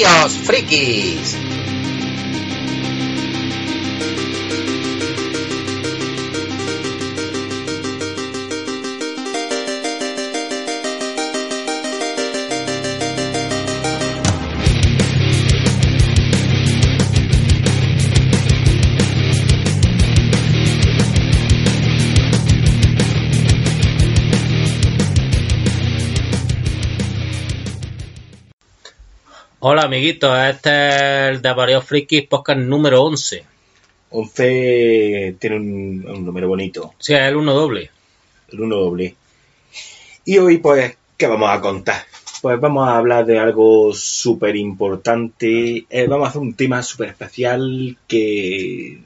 Desvaríos frikis. Hola amiguitos, este es el Desvaríos frikis podcast número 11. 11 tiene un, un número bonito, Sí, es el uno doble. el 1 doble. Y hoy, pues, ¿qué vamos a contar? Pues vamos a hablar de algo súper importante. Eh, vamos a hacer un tema súper especial que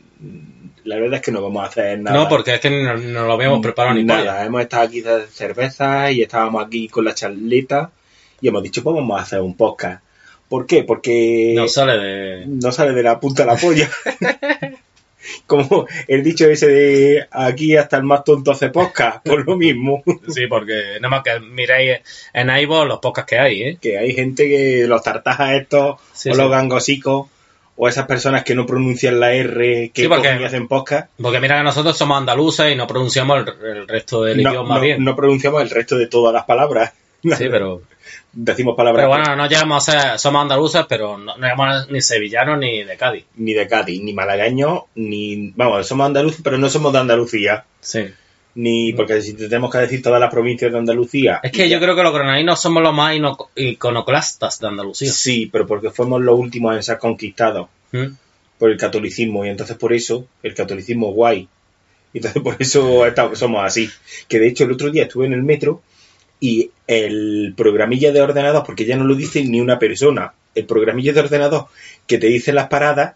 la verdad es que no vamos a hacer nada. No, porque es que no, no lo habíamos preparado ni nada. polla. Hemos estado aquí de cerveza y estábamos aquí con la charleta y hemos dicho, pues vamos a hacer un podcast. ¿Por qué? Porque No sale de... no sale de la punta de la polla. Como el dicho ese de aquí hasta el más tonto hace podcast, por lo mismo. Sí, porque nada más que miráis en iVoox los podcasts que hay, ¿eh? Que hay gente que los tartajas estos, Sí, o sí. los gangosicos, o esas personas que no pronuncian la R, que Sí, porque- hacen podcast, Porque mira que nosotros somos andaluces y no pronunciamos el, el resto del no, idioma no- bien. no pronunciamos el resto de todas las palabras. Sí, pero... Decimos palabras Pero bueno, no llegamos a ser... Somos andaluces, pero no, no llegamos ni sevillanos ni de Cádiz. ni de Cádiz, ni malagueños, ni... Vamos, somos andaluces, pero no somos de Andalucía. Sí. Ni porque si tenemos que decir todas las provincias de Andalucía. Es que yo creo que los granadinos somos los más iconoclastas de Andalucía. Sí, pero porque fuimos los últimos en ser conquistados ¿Mm? por el catolicismo y entonces por eso el catolicismo es guay. Y entonces por eso estamos- somos así. Que de hecho el otro día estuve en el metro y el programilla de ordenador, porque ya no lo dice ni una persona, el programilla de ordenador que te dice las paradas,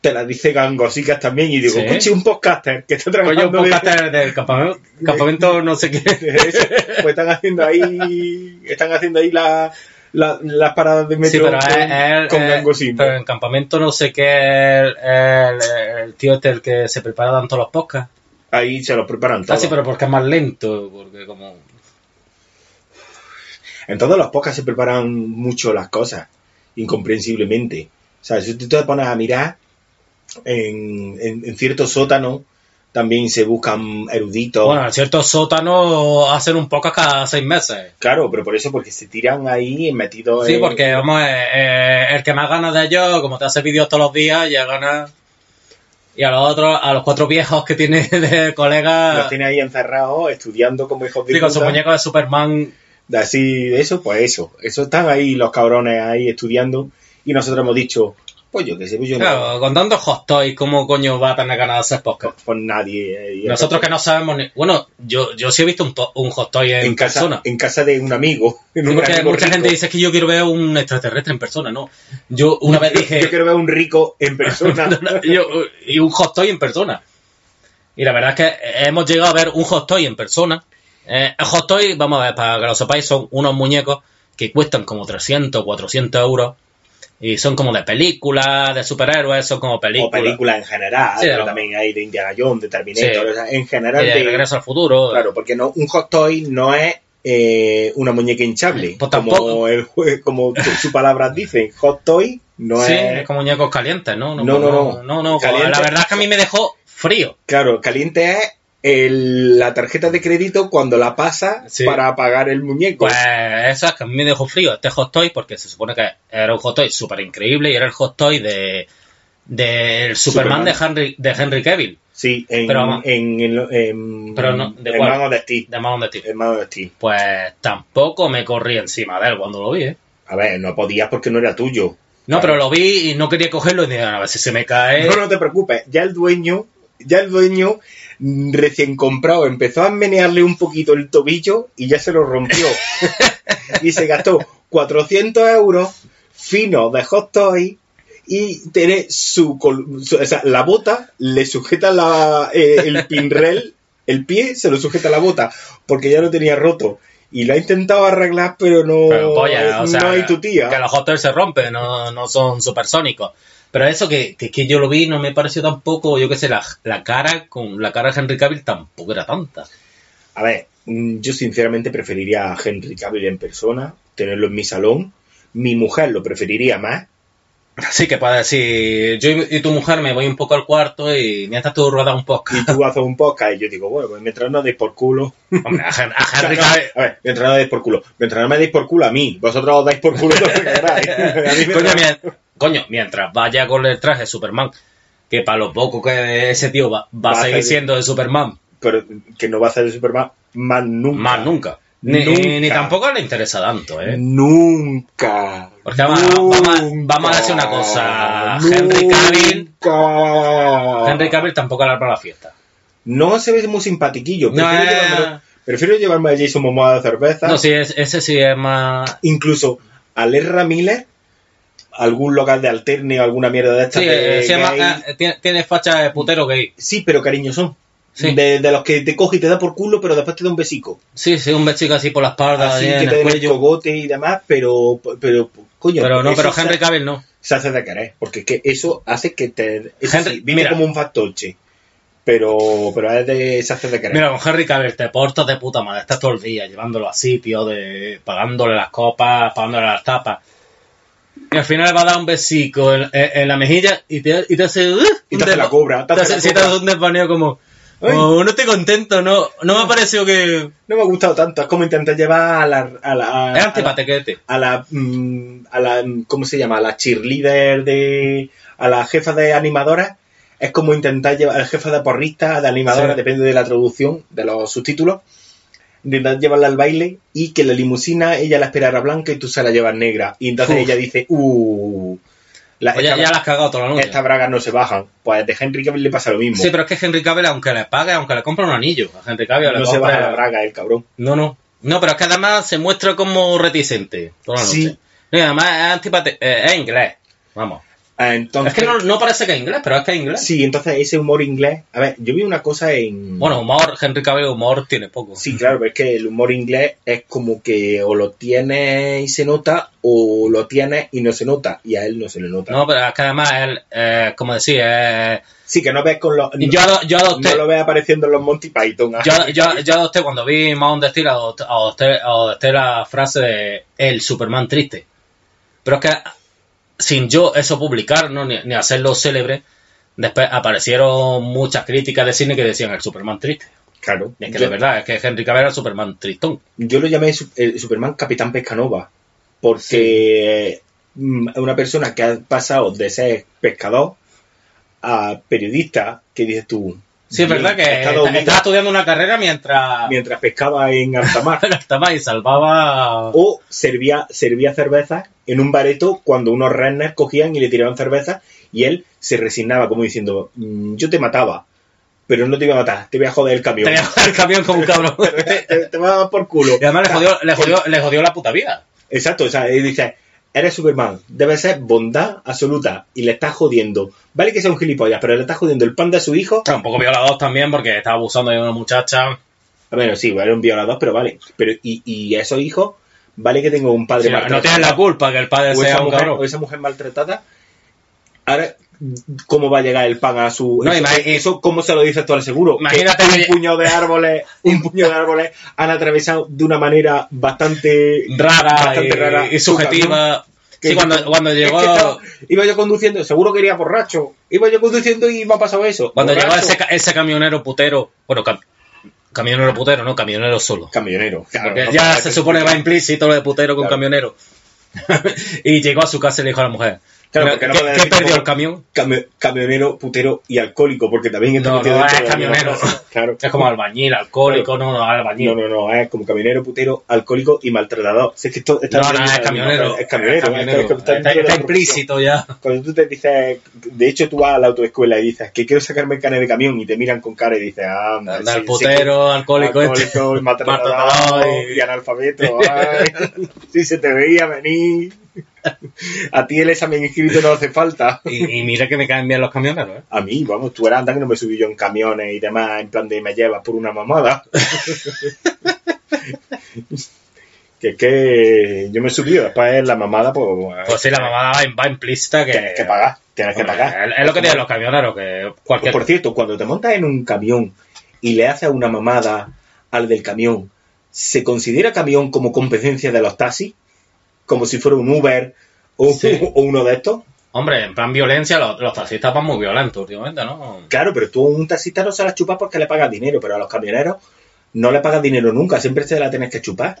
te las dice gangosicas también y digo, Sí. coche, un podcaster que está trabajando un de- podcast del campamento, campamento no sé qué. Eso, pues están haciendo ahí están haciendo ahí la- la- las paradas de metro Sí, pero con, es- gangosismo. pero en campamento no sé qué el, el- el tío este el que se prepara tanto los podcasts. ahí se los preparan Ah, todos. sí, pero porque es más lento, porque como... En todos los podcasts se preparan mucho las cosas, incomprensiblemente. O sea, si tú te pones a mirar, en, en, en ciertos sótanos también se buscan eruditos. Bueno, en ciertos sótanos hacen un podcast cada seis meses. Claro, pero por eso, porque se tiran ahí metidos Sí, en- porque vamos, eh, eh, el que más gana de ellos, como te hace vídeos todos los días, ya gana. Y a los otros, a los cuatro viejos que tiene de Los colegas, tiene ahí encerrados, estudiando como hijos de sí, con su muñeco de Superman. De así, de eso, pues eso. Eso están ahí los cabrones ahí estudiando. Y nosotros hemos dicho, pues yo que sé, pues yo Claro, con tantos hot toys, ¿cómo coño va a tener ganas de hacer podcast? no. Pues nadie. eh, Nosotros que no sabemos ni... Bueno, yo, yo sí he visto un, to- un hot toy en, en casa, persona. en casa de un amigo. En Sí, un porque amigo mucha gente dice que yo quiero ver un extraterrestre en persona, ¿no? Yo una vez dije... Yo quiero ver un rico en persona. yo- y un hot toy en persona. Y la verdad es que hemos llegado a ver un hot toy en persona. Eh, hot toy, vamos a ver, para que lo sepáis, son unos muñecos que cuestan como 300, 400 euros. Y son como de películas, de superhéroes, son como o películas. películas en general, Sí, pero no. también hay de Indiana Jones, de Terminator, Sí. o sea, en Y general. de de- Regreso al futuro. claro, porque no, un hot toy no es eh, una muñeca hinchable. Pues como, el, como sus palabras dicen, hot toy no sí, es. es como muñecos calientes, ¿no? No, no, no. no, no, Caliente. La verdad es que a mí me dejó frío. Claro, caliente es el- la tarjeta de crédito cuando la pasa Sí. para pagar el muñeco. Pues eso es que a mí me dejó frío este hot toy porque se supone que era un hot toy súper increíble y era el hot toy de del Superman, Superman. de Henry de Henry Cavill sí, en, pero en, en, en- Pero no, ¿de cuál? Of Steel. de Man of Steel. En Steel. Pues tampoco me corrí encima de él cuando lo vi, ¿eh? A ver, no podías porque no era tuyo. No, pero lo vi y no quería cogerlo y dije, a ver si se me cae. No, no te preocupes, ya el dueño, ya el dueño recién comprado empezó a menearle un poquito el tobillo y ya se lo rompió. y se gastó 400 euros finos de hot toy y tiene su, su- o sea, la bota le sujeta la, eh, el pinrel, el pie se lo sujeta a la bota porque ya lo tenía roto y lo ha intentado arreglar pero no, Pero, polla, o sea, no hay tu tía. que los hot se rompen, no, no son supersónicos. Pero eso que, que, que yo lo vi no me pareció tampoco, yo qué sé, la, la cara con la cara de Henry Cavill tampoco era tanta. A ver, mm, yo sinceramente preferiría a Henry Cavill en persona, tenerlo en mi salón. Mi mujer lo preferiría más. Así que para decir, yo y y tu mujer me voy un poco al cuarto y mientras tú ruedas un Y podcast. tú haces un podcast y yo digo, bueno, pues mientras no deis por culo. Hombre, a, Hen- a Henry Cavill... a ver, mientras no deis por culo. Mientras no me deis por culo a mí. Vosotros os dais por culo lo que queráis. A mí me Coño, coño, mientras vaya con el traje de Superman, que para lo poco que ese tío va, va Va a seguir siendo de Superman, Pero que no va a ser de Superman más nunca. más nunca. Ni, tampoco le interesa tanto, ¿eh? Nunca. Porque vamos a- vamos decir una cosa, Henry Cavill-. Henry Cavill tampoco alarma la fiesta. No se ve muy simpatiquillo. Prefiero, eh. llevármelo- prefiero llevarme a Jason Momoa de cerveza. No, sí, es- ese sí es más... Incluso a Lerra Miller, algún local de alterne o alguna mierda de estas. Sí, de eh, eh, tiene, tiene facha de putero gay. Sí, pero cariño son. Sí. De, de los que te coge y te da por culo, pero después te da un besico. Sí, sí, un besico así por la espalda, Así que en te el cuello. cogote y demás, pero, pero coño. Pero no, pero Henry Cavill no. se hace de querer, porque es que eso hace que te... Eso Henry- sí, viene mira. como un factoche, pero, pero es de, se hace de querer. Mira, con Henry Cavill te portas de puta madre, estás todo el día llevándolo a sitio, de, pagándole las copas, pagándole las tapas. Y al final va a dar un besico en, en- en la mejilla y te, y te hace... uh, y te hace la cobra, te te hace te hace un desvaneo como... "Oh, no estoy contento, no, no me ha parecido que... No me ha gustado tanto, es como intentar llevar a la... A la a, Es a la, antipatequete. a la, mm, a la, mm, ¿cómo se llama? A la cheerleader de... A la jefa de animadoras. Es como intentar llevar a la jefa de porrista, de animadora, Sí. depende de la traducción, de los subtítulos. Intentar llevarla al baile y que la limusina ella la esperara blanca y tú se la llevas negra. Y entonces Uf. ella dice, uh... La, Pues ya, esta- ya la has cagado toda la noche. estas bragas no se bajan. Pues de Henry Cavill le pasa lo mismo. Sí, pero es que Henry Cavill, aunque le pague, aunque le compre un anillo, a Henry Cavill le no se baja la braga el cabrón. No, no. No, pero es que además se muestra como reticente toda la noche. Sí. No, y además es antipate... eh, es inglés. Vamos. Ah, Entonces, Es que no, no parece que es inglés, pero es que es inglés. Sí, entonces ese humor inglés. A ver, yo vi una cosa en. Bueno, humor, Henry Cavill humor tiene poco. Sí, claro, pero es que el humor inglés es como que o lo tienes y se nota, o lo tienes y no se nota, y a él no se le nota. No, pero es que además él, eh, como decía, eh, Sí, que no ves con los. yo, ado- yo adopté, no lo ves apareciendo en los Monty Python. yo, yo, yo adopté cuando vi the Steel, adopté, adopté- adopté la frase de el Superman triste. Pero es que sin yo eso publicar, ¿no? ni, ni hacerlo célebre, después aparecieron muchas críticas de cine que decían el Superman triste. Claro. Y es que yo, de verdad, es que Henry Cavill era el Superman tristón. yo lo llamé el Superman Capitán Pescanova, porque mm, una persona que ha pasado de ser pescador a periodista, que dices tú. Sí, es verdad que estaba estudiando una carrera mientras, mientras pescaba en alta mar. estaba y salvaba... o servía, servía cerveza en un bareto cuando unos rednecks cogían y le tiraban cerveza y él se resignaba como diciendo, "Mm, yo te mataba, pero no te iba a matar, te voy a joder el camión. Te voy a el camión como un cabrón. te, te- a dar por culo. Y además le jodió, le, jodió, le jodió la puta vida. Exacto, o sea, él dice, eres Superman, debe ser bondad absoluta y le estás jodiendo. Vale que sea un gilipollas, pero le estás jodiendo el pan de su hijo. Un poco violador también porque estaba abusando de una muchacha. A ver, sí, era un violador, pero vale. Pero, y, y esos hijos, vale que tengo un padre Sí, no, no maltratado. tienen la culpa que el padre o sea esa, un mujer, cabrón. o esa mujer maltratada, ahora, ¿cómo va a llegar el pan a su... No, eso, eso, ¿cómo se lo dices tú al seguro? Imagínate que un puñado de árboles, un puñado de árboles han atravesado de una manera bastante... Rara, bastante y, rara y subjetiva. Que- Sí, cuando, cuando Es llegó... que estaba- iba yo conduciendo, seguro que iría borracho. Iba yo conduciendo y me ha pasado eso. Cuando llegó ese, ese camionero putero, bueno, cam- camionero putero, no, camionero solo. Camionero. claro, Porque no ya se supone que va implícito lo de putero con Claro. camionero. y llegó a su casa y le dijo a la mujer, Claro, Pero, porque no ¿Qué, qué perdió el camión? cami- camionero, putero y alcohólico, porque también está No, metido no, es de la misma camionero. Claro. Es como albañil, alcohólico, no, no, albañil. No, no, no, es como camionero, putero, alcohólico y maltratador. Si es que esto está No, no, es camionero. Es camionero, Es está implícito ya. Cuando tú te dices, de hecho tú vas a la autoescuela y dices que quiero sacarme el carnet de camión y te miran con cara y dices, ah, Anda, sí, el sí, putero, alcohólico, este. alcohólico y maltratador Maltratador y- y analfabeto. ay, sí se te veía venir. A ti el examen inscrito no hace falta. Y, y mira que me caen bien los camioneros, ¿eh? A mí, vamos, tú eras anda que no me subí yo en camiones y demás, en plan de me llevas por una mamada. que es que yo me subí, después la mamada, pues. Pues sí, la mamada va, va implícita que... Tienes que pagar, tienes que pagar. Es, es lo que tienen los camioneros, que Pues, cualquier... por cierto, cuando te montas en un camión y le haces una mamada al del camión, ¿se considera camión como competencia de los taxis? Como si fuera un Uber o, Sí. o uno de estos. Hombre, en plan violencia, los, los taxistas van muy violentos últimamente, ¿no? Claro, pero tú a un taxista no se la chupas porque le pagas dinero, pero a los camioneros no le pagas dinero nunca, siempre se la tienes que chupar.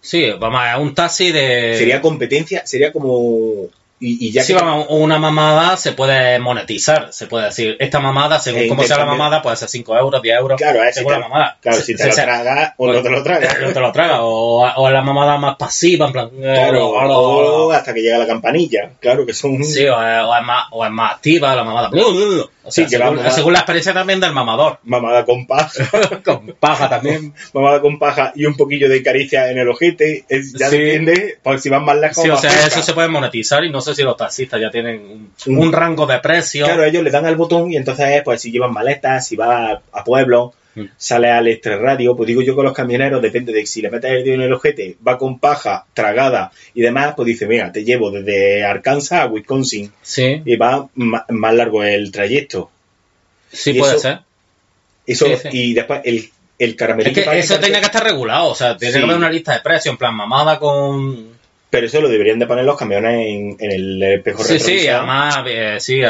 Sí, vamos a un taxi de... Sería competencia, sería como... Y, y ya Sí, que- vamos, una mamada se puede monetizar, se puede decir, esta mamada, según E cómo sea la mamada, puede ser 5 euros, 10 euros, Claro, es si según te- la mamada. Claro, si te se- lo se- tragas o no te lo tragas. no te lo tragas, o, o la mamada más pasiva, en plan... eh, Claro, o- o- o o- hasta que llega la campanilla. Claro que son... Sí, o, es- más, o es más activa la mamada. O sea, Sí, según, vamos a- según la experiencia también del mamador. Mamada con paja. Con paja también. mamada con paja y un poquillo de caricia en el ojete. Es, ya Sí. depende, por si van más lejos. Sí, o sea, eso se puede monetizar y no sé si los taxistas ya tienen un, un rango de precio. Claro, ellos le dan al botón y entonces, pues si llevan maletas, si va a, a pueblo, Mm. sale al extrarradio, pues digo yo con los camioneros, depende de si le metes el dedo en el ojete, va con paja, tragada y demás, pues dice, mira, te llevo desde Arkansas a Wisconsin Sí, y va más largo el trayecto. sí y puede eso- ser. Eso, Sí, sí. y después el, el Es caramelito. que eso tenía que estar regulado, o sea, tiene Sí. que haber una lista de precios, en plan mamada con... Pero eso lo deberían de poner los camiones en, en el espejo Sí, sí, y retrovisor. además, eh, sí, eh,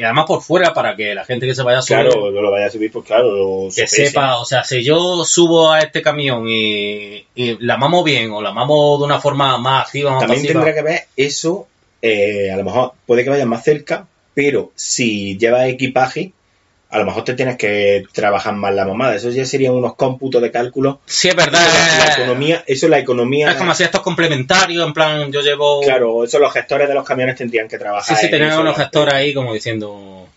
y además por fuera para que la gente que se vaya a subir, Claro, no lo vaya a subir, pues claro, lo que sepa, o sea, si yo subo a este camión y, y la mamo bien o la mamo de una forma más activa, más También pasiva, tendrá que ver eso, eh, a lo mejor puede que vayas más cerca, pero si llevas equipaje, a lo mejor te tienes que trabajar más la mamada. Eso ya serían unos cómputos de cálculo. Sí, es verdad. La, la eh, economía, eso la economía. Es como si esto es complementario, en plan, yo llevo... Claro, eso los gestores de los camiones tendrían que trabajar. Sí, sí, en tenían eso, unos ¿no? gestores ahí como diciendo...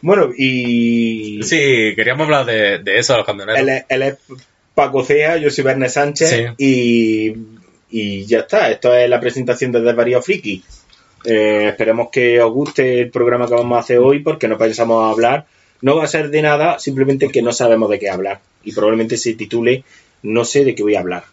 Bueno, y. Sí, queríamos hablar de, de eso, de los camioneros. Él es, él es Paco Cea, yo soy Verne Sánchez Sí. y, y ya está. Esto es la presentación de Desvarío Friki. Eh, esperemos que os guste el programa que vamos a hacer hoy porque no pensamos hablar. No va a ser de nada, simplemente que no sabemos de qué hablar. Y probablemente se titule No sé de qué voy a hablar.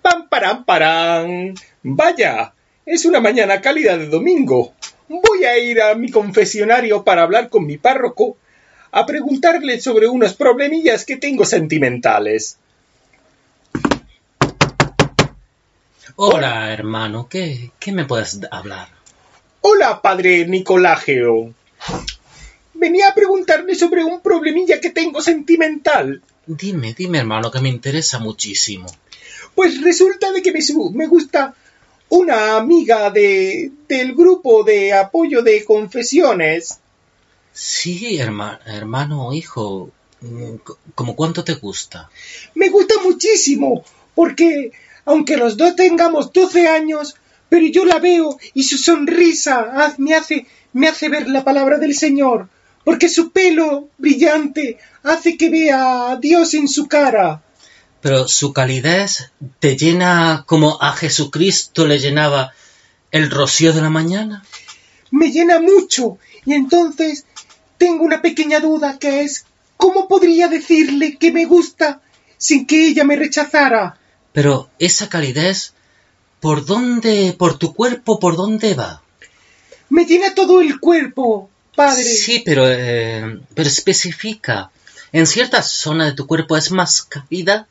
¡Pam, param, param! Vaya, es una mañana cálida de domingo. Voy a ir a mi confesionario para hablar con mi párroco, a preguntarle sobre unos problemillas que tengo sentimentales. Hola, hermano, ¿qué, ¿qué me puedes hablar? Hola, padre Nicolágeo. Venía a preguntarle sobre un problemilla que tengo sentimental. Dime, dime, hermano, que me interesa muchísimo. Pues resulta de que me, me gusta una amiga de, del grupo de apoyo de confesiones. Sí, herma- hermano, hijo, mm, c- ¿cómo cuánto te gusta? Me gusta muchísimo, porque aunque los dos tengamos 12 años, pero yo la veo y su sonrisa me hace, me hace ver la palabra del Señor, porque su pelo brillante hace que vea a Dios en su cara. Pero su calidez te llena como a Jesucristo le llenaba el rocío de la mañana. Me llena mucho, y entonces tengo una pequeña duda que es ¿cómo podría decirle que me gusta sin que ella me rechazara? Pero esa calidez, ¿por dónde, por tu cuerpo, por dónde va? Me llena todo el cuerpo, padre. Sí, pero, eh, pero especifica. ¿En cierta zona de tu cuerpo es más cálida?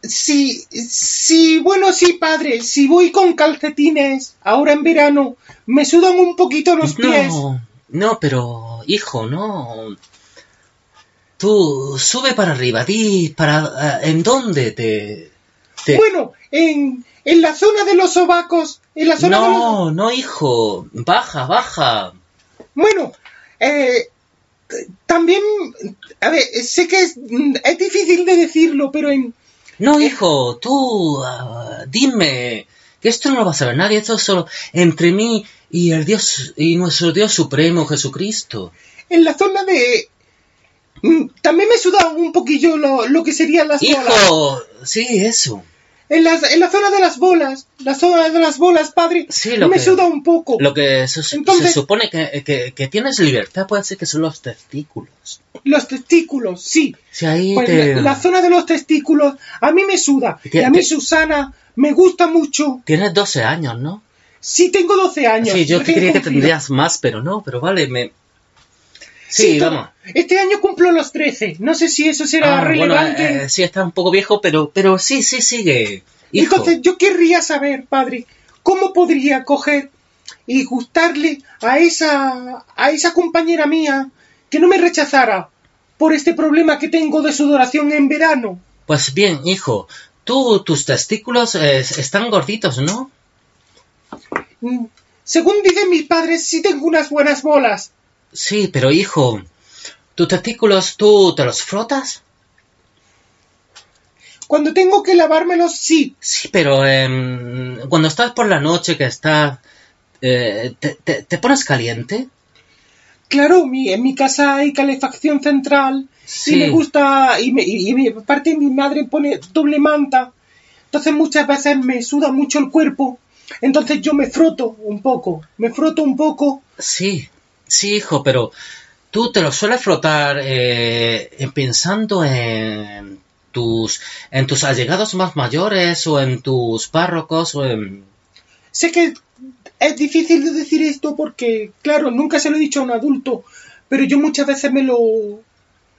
Sí, sí, bueno, sí, padre. Si voy con calcetines ahora en verano, me sudan un poquito los pies. No, no, pero, hijo, no. Tú sube para arriba, di para... eh, ¿En dónde te...? te- Bueno, en, en la zona de los sobacos, en la zona de los... no, no, hijo, baja, baja. Bueno, eh, también, a ver, sé que es, es difícil de decirlo, pero en... No, hijo, tú ah, dime que esto no lo va a saber nadie, esto es solo entre mí y el Dios y nuestro Dios supremo Jesucristo. En la zona de... mm, También me suda un poquillo lo, lo que serían las bolas. Hijo, sí, eso. En, las, en la zona de las bolas, la zona de las bolas, padre, Sí, lo me que- suda un poco. Lo que se, se Entonces- supone que, que- que tienes libertad puede ser que son los testículos. Los testículos, sí. Si ahí Pues te... la, la zona de los testículos a mí me suda. ¿Qué- y a mí Susana me gusta mucho. Tienes 12 años, ¿no? Sí, tengo 12 años. Sí, yo creía que tendrías más, pero no, pero vale, me... Sí, vamos. Este año cumplo los 13. No sé si eso será Ah, bueno, relevante. eh, sí, está un poco viejo, pero, pero sí, sí, sigue. Hijo. Entonces yo querría saber, padre, cómo podría coger y gustarle a esa a esa compañera mía que no me rechazara por este problema que tengo de sudoración en verano. Pues bien, hijo, tú, tus testículos eh, están gorditos, ¿no? Mm, Según dicen mis padres, sí tengo unas buenas bolas. Sí, pero hijo, tus testículos, ¿tú te los frotas? Cuando tengo que lavármelos, sí. Sí, pero em, cuando estás por la noche, que estás... eh, te, te- te pones caliente? Claro, mi, en mi casa hay calefacción central Sí. y me gusta, y, me, y, y mi- aparte mi madre pone doble manta, entonces muchas veces me suda mucho el cuerpo, entonces yo me froto un poco, me froto un poco, Sí, sí, hijo, pero tú te lo sueles frotar eh, en- pensando en tus, en tus allegados más mayores o en tus párrocos o en... sé que es difícil de decir esto porque, claro, nunca se lo he dicho a un adulto, pero yo muchas veces me lo,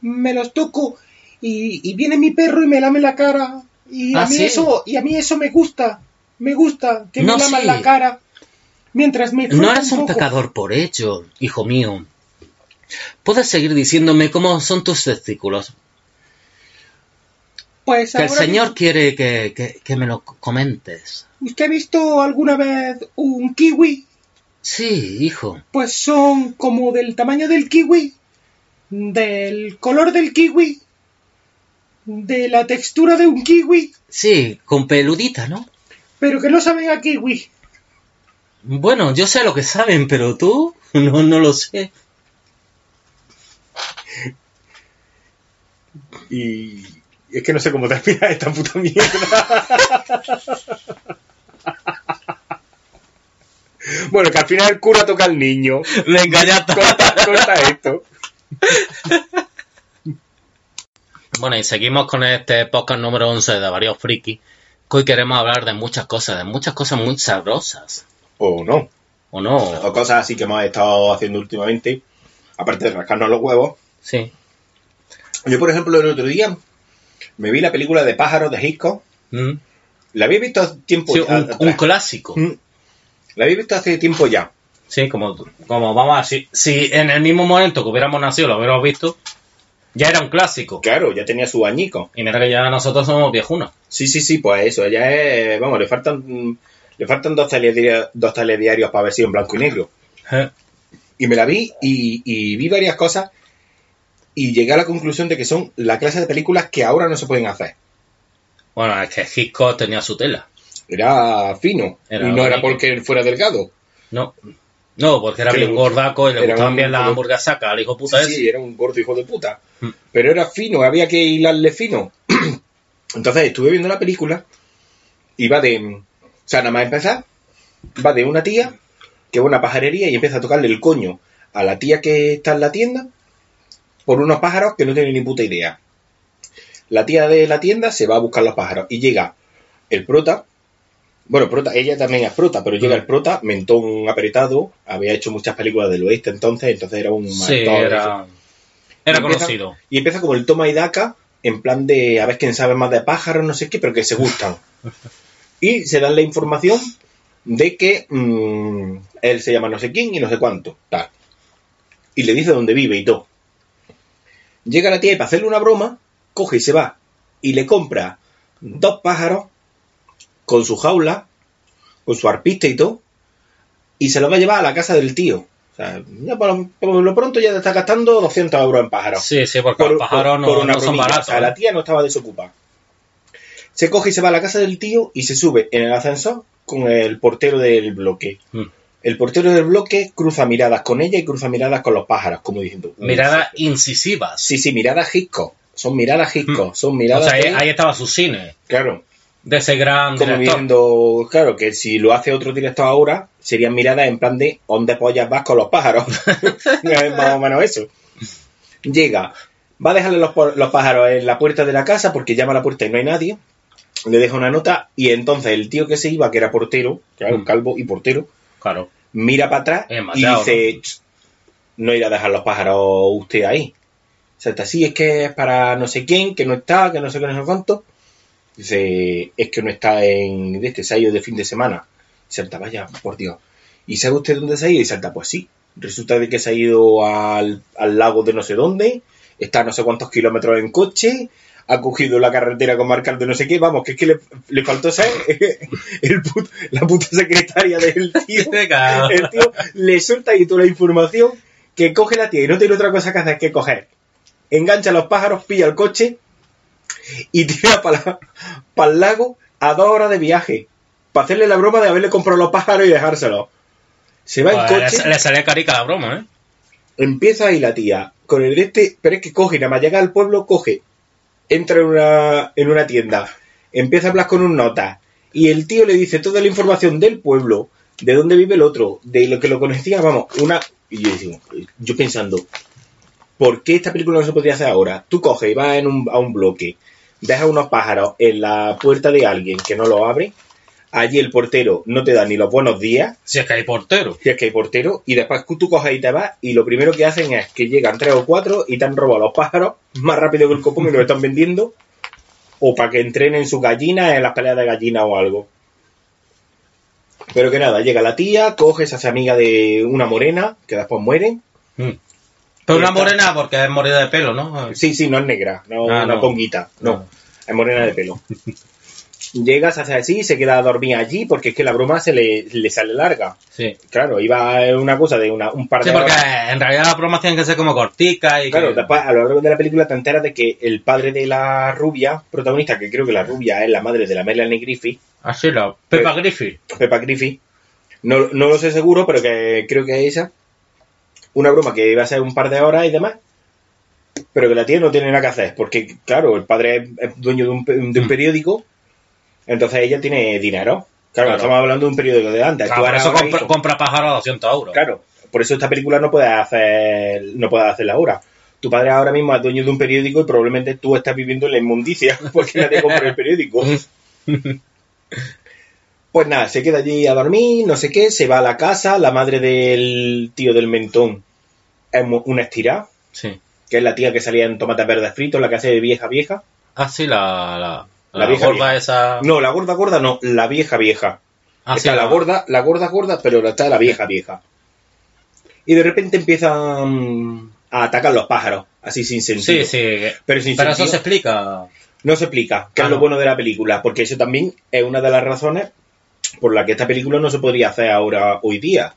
me los toco y, y viene mi perro y me lame la cara y Ah, a mí ¿sí? eso, y a mí eso me gusta, me gusta que No, me laman sí. la cara mientras me froto No eres un pecador por ello, hijo mío. Puedes seguir diciéndome cómo son tus testículos. Pues Que el Señor quiere que, que- que me lo comentes. ¿Usted ha visto alguna vez un kiwi? Sí, hijo. Pues son como del tamaño del kiwi, del color del kiwi, de la textura de un kiwi, Sí, con peludita, ¿no? pero que no saben a kiwi. Bueno, yo sé lo que saben, pero tú no, no lo sé. Y es que no sé cómo terminar esta puta mierda. bueno, que al final el cura toca al niño. Venga, ya está. Corta, corta esto. Bueno, y seguimos con este podcast número 11 de Varios Friki. Hoy queremos hablar de muchas cosas, de muchas cosas muy sabrosas. O no. ¿O no? O cosas así que hemos estado haciendo últimamente. Aparte de rascarnos los huevos. Sí. Yo, por ejemplo, el otro día me vi la película de pájaros de Hitchcock. Mm. La había visto hace tiempo Sí, ya un, un clásico. Mm. La había visto hace tiempo ya. Sí, como, como vamos a decir, si en el mismo momento que hubiéramos nacido lo hubiéramos visto, ya era un clásico. Claro, ya tenía su añico. Y mira que ya nosotros somos viejunos. Sí, sí, sí, pues eso. Ella es. Vamos, le faltan. Le faltan dos telediarios, dos telediarios para ver si en blanco y negro. Eh, Y me la vi y, y vi varias cosas y llegué a la conclusión de que son la clase de películas que ahora no se pueden hacer. Bueno, es que Hitchcock tenía su tela. Era fino Era y no era porque él fuera delgado. No, no porque era Que bien gordaco y le gustaban bien las hamburguesas al hijo puta Sí, ese. sí, era un gordo hijo de puta. Mm. Pero era fino, había que hilarle fino. Entonces estuve viendo la película va de. O sea, nada más empezar, va de una tía que va a una pajarería y empieza a tocarle el coño a la tía que está en la tienda por unos pájaros que no tiene ni puta idea. La tía de la tienda se va a buscar los pájaros y llega el prota. Bueno, prota, ella también es prota, pero llega Mm. el prota, mentón apretado, había hecho muchas películas del oeste entonces, entonces era un Sí, actor, era, era Y empieza- conocido. y empieza como el toma y daca, en plan de a ver quién sabe más de pájaros, no sé qué, pero que se gustan. Y se dan la información de que mm, él se llama no sé quién y no sé cuánto, tal. Y le dice dónde vive y todo. Llega la tía y para hacerle una broma, coge y se va y le compra dos pájaros con su jaula, con su arpista y todo, y se lo va a llevar a la casa del tío. O sea, ya por, lo- por lo pronto ya te está gastando 200 euros en pájaros. Sí, sí, porque los pájaros no, no son baratos. O sea, la ¿eh? tía no estaba desocupada. Se coge y se va a la casa del tío y se sube en el ascensor con el portero del bloque. Mm. El portero del bloque cruza miradas con ella y cruza miradas con los pájaros, como diciendo. Miradas incisivas. Sí, sí, miradas hisco. Son miradas hisco. Mm. Son O miradas. sea, ahí, estaba su cine. Claro. De ese gran Como director. viendo, claro, que si lo hace otro director ahora, serían miradas en plan de ¿dónde pollas vas con los pájaros? es más o menos eso. Llega, va a dejarle los, los pájaros en la puerta de la casa porque llama a la puerta y no hay nadie. Le deja una nota y entonces el tío que se iba, que era portero, claro, Mm. calvo y portero, Claro. mira para atrás y dice, "Ch, no irá a dejar los pájaros usted ahí. O sea, está así, es que es para no sé quién, que no está, que no sé qué, no sé cuánto. Dice, es que no está en de este, se ha ido de fin de semana. Y salta, vaya, por Dios. ¿Y sabe usted dónde se ha ido? Y salta, pues sí. Resulta de que se ha ido al, al lago de no sé dónde, está a no sé cuántos kilómetros en coche, ha cogido la carretera con marcar de no sé qué, vamos, que es que le, le faltó ser el put- la puta secretaria del tío. El tío le suelta ahí toda la información que coge la tía y no tiene otra cosa que hacer que coger. Engancha a los pájaros, pilla el coche y tira para el lago a dos horas de viaje. Para hacerle la broma de haberle comprado los pájaros y dejárselos. Se va en Pues coche, le, le salía carica la broma, ¿eh? empieza ahí la tía con el de este, pero es que coge, nada más llega al pueblo, coge, entra en una, en una tienda, empieza a hablar con un nota y el tío le dice toda la información del pueblo, de dónde vive el otro, de lo que lo conocía, vamos, una... Y yo, digo, yo pensando, ¿por qué esta película no se podría hacer ahora? Tú coges y vas en un- a un bloque, dejas unos pájaros en la puerta de alguien que no lo abre, allí el portero no te da ni los buenos días, Si es que hay portero. si es que hay portero, y después tú coges y te vas, y lo primero que hacen es que llegan tres o cuatro y te han robado los pájaros más rápido que el copón y lo están vendiendo, o para que entrenen sus gallinas en las peleas de gallinas o algo. Pero que nada, llega la tía, coge, se hace amiga de una morena, que después muere. Mm. Pero una Está. morena porque es morena de pelo, ¿no? Sí, sí, no es negra, no, Ah, no no. conguita, no, es morena de pelo. Llega, se hace así, se queda a dormir allí porque es que la broma se le, le sale larga. Sí. Claro, iba una cosa de una, un par de Sí, porque horas. en realidad las bromas tienen que ser como corticas y Claro, que- después a lo largo de la película te enteras de que el padre de la rubia protagonista, que creo que la rubia es la madre de la Melanie Griffith, Así la... Peppa Griffith. Peppa Griffith, no, no lo sé seguro, pero que creo que es esa, una broma que iba a ser un par de horas y demás, pero que la tía no tiene nada que hacer, porque claro, el padre es, dueño de un, pe- de un Mm. periódico, entonces ella tiene dinero. Claro, Claro. estamos hablando de un periódico de antes. Claro, por eso compra, compra pájaros a 200 euros. Claro, por eso esta película no puede hacer, no puede hacerla ahora. Tu padre ahora mismo es dueño de un periódico y probablemente tú estás viviendo en la inmundicia porque nadie compra el periódico. Pues nada, se queda allí a dormir, no sé qué, se va a la casa, la madre del tío del mentón es una estirada, Sí. que es la tía que salía en tomates verdes fritos, la que hace de vieja vieja. Ah, sí, la, la, La la, vieja gorda vieja. esa... No, la gorda gorda no, la vieja vieja. Ah, sí, está la gorda, la gorda gorda, pero está la vieja vieja. Y de repente empiezan a atacar los pájaros, así sin sentido. Sí, sí. Pero sin Pero eso se explica. No se explica, que Ah, es lo no. bueno de la película, porque eso también es una de las razones por la que esta película no se podría hacer ahora hoy día.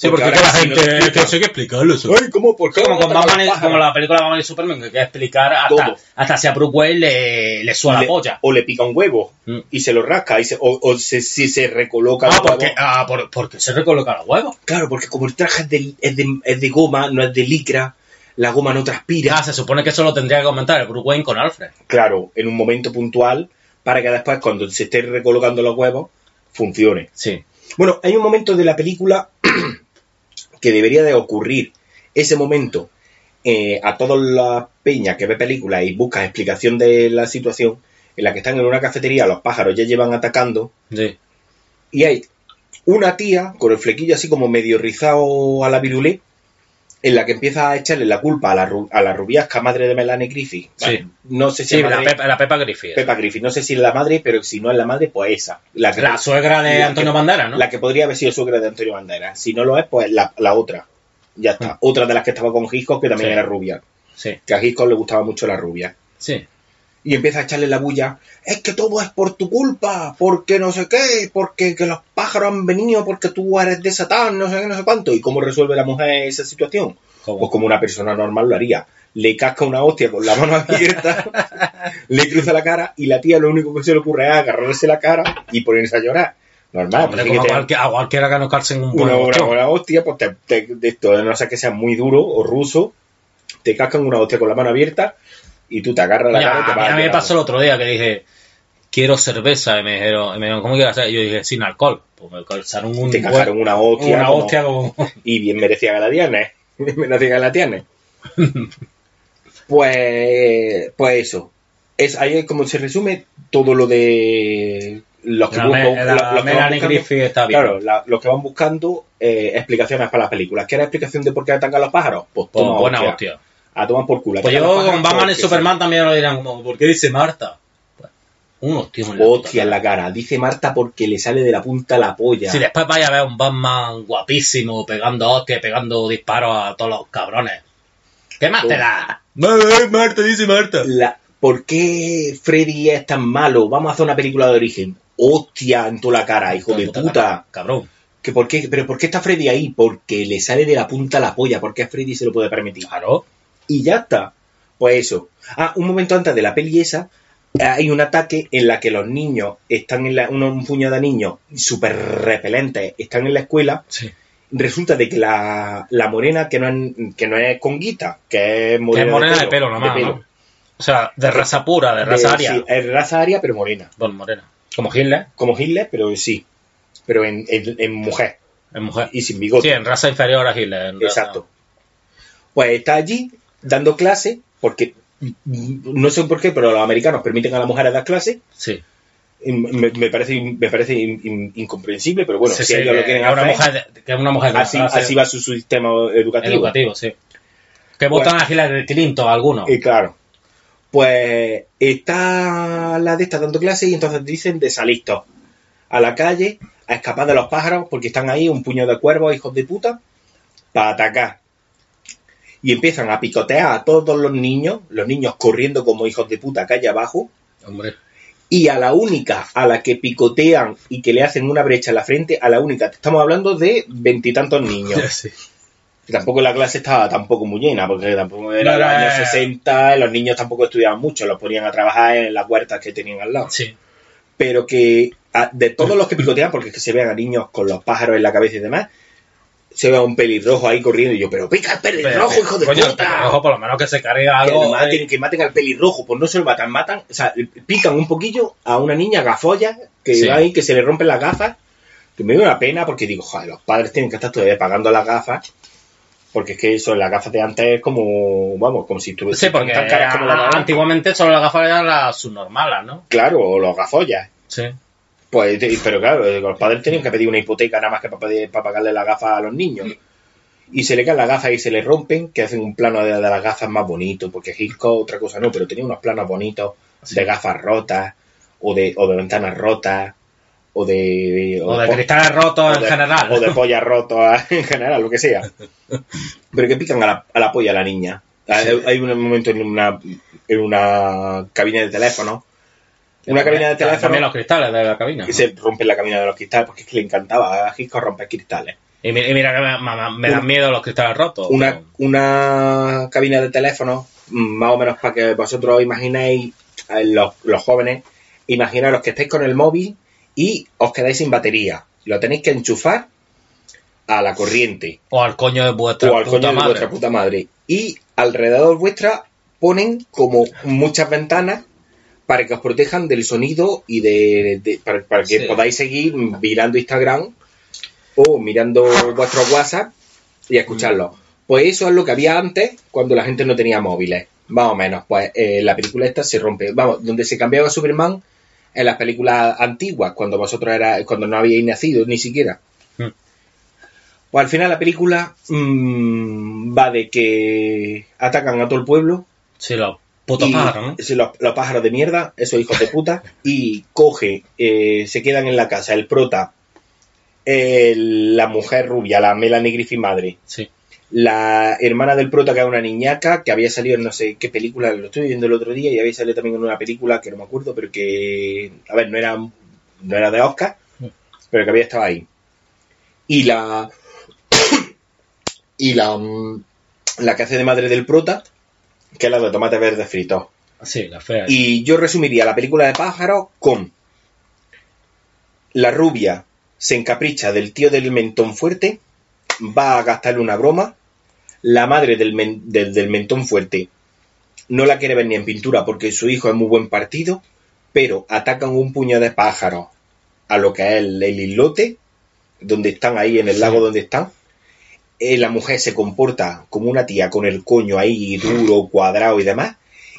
Sí, porque, ahora es que la sí no gente... te es que hay que explicarlo. Eso. Ay, ¿cómo? ¿Por qué? como, con Batman como la película de Batman y Superman, que hay que explicar hasta, Todo. hasta si a Bruce Wayne le, le suena la polla. O le pica un huevo Mm. y se lo rasca, y se- o, o se- si se recoloca el Ah, huevo. porque, ah, por, porque se recolocan los huevos. Claro, porque como el traje es de, es de, es de goma, no es de licra, la goma no transpira. Ah, se supone que eso lo tendría que comentar el Bruce Wayne con Alfred. Claro, en un momento puntual, para que después, cuando se esté recolocando los huevos, funcione. Sí. Bueno, hay un momento de la película que debería de ocurrir. Ese momento, eh, a todas las peñas que ve películas y busca explicación de la situación, en la que están en una cafetería, los pájaros ya llevan atacando, Sí. y hay una tía con el flequillo así como medio rizado a la virulé, en la que empieza a echarle la culpa a la, ru- a la rubiasca madre de Melanie Griffith. Sí. No sé si Sí, es la madre- Pepa, la Pepa Griffith. Peppa Griffith. No sé si es la madre, pero si no es la madre, pues esa. La, que- La suegra de Antonio que- Banderas, ¿no? la que podría haber sido suegra de Antonio Banderas. Si no lo es, pues la, la otra. Ya está. Otra de las que estaba con Hitchcock, que también Sí. era rubia. Sí, que a Hitchcock le gustaba mucho la rubia. sí. Y empieza a echarle la bulla, es que todo es por tu culpa, porque no sé qué, porque que los pájaros han venido, porque tú eres de Satán, no sé qué, no sé cuánto. ¿Y cómo resuelve la mujer esa situación? ¿Cómo? Pues como una persona normal lo haría. Le casca una hostia con la mano abierta, le cruza la cara y la tía lo único que se le ocurre es agarrarse la cara y ponerse a llorar. Normal, Hombre, pues, como a, que cualquier- a cualquiera que no calce en un una, una, una hostia, pues te, te- de esto, no sé que sea muy duro o ruso, te cascan una hostia con la mano abierta y tú te agarras la Coño, cara y te a, mí, vas a mí me pasó el otro día que dije, quiero cerveza. Y me dijeron, y me dijeron, ¿cómo quieres hacer? Y yo dije, sin alcohol. Pues me calzaron un te cajaron una hostia, una como- hostia como... y bien merecía que la tienes. Bien merecía que la tienes. pues, pues eso. Es, ahí es como se resume todo lo de los que, La, buscan- me- la los- los que van buscando- Griffith está bien. Claro, la- los que van buscando eh, explicaciones para las películas. ¿Quieres explicación de por qué atacan los pájaros? Pues Pues toma buena hostia. hostia. A tomar por culo. Pues yo con Batman y Superman también lo dirán como, ¿por qué dice Marta? Pues, un hostia en la Hostia en la cara. Dice Marta porque le sale de la punta la polla. Si después vaya a ver un Batman guapísimo, pegando hostias, pegando disparos a todos los cabrones. ¿Qué más te da? Marta, dice Marta. La- ¿Por qué Freddy es tan malo? Vamos a hacer una película de origen. Hostia en toda la cara, hijo de puta. Cabrón. ¿Que por qué? ¿Pero por qué está Freddy ahí? Porque le sale de la punta la polla. Porque a Freddy se lo puede permitir. Claro. Y ya está. Pues eso. Ah, un momento antes de la peli esa, eh, hay un ataque en la que los niños están en la, un, puñado de niños súper repelentes, están en la escuela. Sí. Resulta de que la, la morena, que no, es, que no es conguita, que es Que morena, es morena de pelo nomás, de ¿no? O sea, de raza pura, de raza De- aria. sí, es raza aria, pero morena. Bueno, morena. Como Hitler, Como Hitler, pero sí. Pero en, en- en mujer. mujer. Y sin bigote. Sí, en raza inferior a Hitler. raza- Exacto. Pues está allí dando clase, porque no sé por qué, pero los americanos permiten a las mujeres dar clases. Sí. Me, me parece, me parece in- in- incomprensible, pero bueno, Sí, si sí, ellos lo que quieren una hacer, mujer, que una mujer así, clase así va su, su sistema educativo. educativo, sí. Que votan a Hillary Clinton algunos. Y claro, pues está la de esta dando clase y entonces dicen de salir todos a la calle a escapar de los pájaros porque están ahí un puño de cuervos, hijos de puta, para atacar. Y empiezan a picotear a todos los niños, los niños corriendo como hijos de puta calle abajo, Hombre. y a la única a la que picotean y que le hacen una brecha en la frente, a la única, estamos hablando de veintitantos niños. Sí. Tampoco la clase estaba tampoco muy llena, porque tampoco era No, los años eh. 60, los niños tampoco estudiaban mucho, los ponían a trabajar en las huertas que tenían al lado. Sí. Pero que de todos los que picotean, porque es que se vean a niños con los pájaros en la cabeza y demás, se ve a un pelirrojo ahí corriendo y yo, pero pica el pelirrojo, hijo de Coño, el puta. pelirrojo por lo menos que se cargue Que, algo. lo maten, eh. que maten al pelirrojo, pues no se lo matan, matan, o sea, pican un poquillo a una niña gafolla que Sí. va ahí, que se le rompen las gafas, que me dio una pena porque digo, joder, los padres tienen que estar todavía pagando las gafas, porque es que eso, las gafas de antes es como, vamos, como si tuviese Sí, porque tan caras como la antiguamente solo las gafas eran las subnormales, ¿no? Claro, o los gafollas. Sí. Pues, pero claro, eh, los padres tienen que pedir una hipoteca nada más que para, pedir- para pagarle las gafas a los niños. Y se le caen las gafas y se le rompen, que hacen un plano de, de las gafas más bonito, porque Hitchcock otra cosa no, pero tenía unos planos bonitos de gafas rotas, o de, o de ventanas rotas, o de... O de cristales rotos en general. O de pollas rotas en general, lo que sea. Pero que pican a la, a la polla a la niña. Hay, hay un momento en una, en una cabina de teléfono. Una cabina de teléfono También los cristales de la cabina. ¿no? se rompe la cabina de los cristales, porque es que le encantaba a Hitchcock romper cristales. Y mira, y mira que me, me- dan miedo los cristales rotos. Una, pero- una cabina de teléfono, mm, más o menos para que vosotros os imaginéis, eh, los, los jóvenes, imaginaros que estáis con el móvil y os quedáis sin batería. Lo tenéis que enchufar a la corriente O al coño de vuestra o al puta coño de vuestra puta madre. Y alrededor vuestra ponen como muchas ventanas para que os protejan del sonido y de, de- para, para que Sí. podáis seguir mirando Instagram o mirando vuestro WhatsApp y escucharlo. Pues eso es lo que había antes cuando la gente no tenía móviles, más o menos. Pues eh, la película esta se rompe. Vamos, donde se cambiaba Superman en las películas antiguas, cuando vosotros era, cuando no habíais nacido ni siquiera. Mm. Pues al final la película mm, va de que atacan a todo el pueblo. Sí, los putos y- sí, los, los pájaros de mierda, esos hijos de puta, y coge, eh, se quedan en la casa el prota, la mujer rubia, la Melanie Griffith madre, Sí. La hermana del prota, que es una niñaca, que había salido en no sé qué película, lo estoy viendo el otro día, y había salido también en una película que no me acuerdo, pero que, a ver, no era, no era de Oscar, pero que había estado ahí. Y la. y la. mm, La que hace de madre del prota, que es la de tomate verde frito. Sí, la fea. Y yo resumiría la película de pájaros con. La rubia se encapricha del tío del mentón fuerte, va a gastarle una broma. La madre del, men- del- del mentón fuerte no la quiere ver ni en pintura porque su hijo es muy buen partido, pero atacan un puño de pájaros a lo que es el, el islote, donde están ahí, en el Sí. lago donde están. Eh, la mujer se comporta como una tía con el coño ahí duro, cuadrado y demás,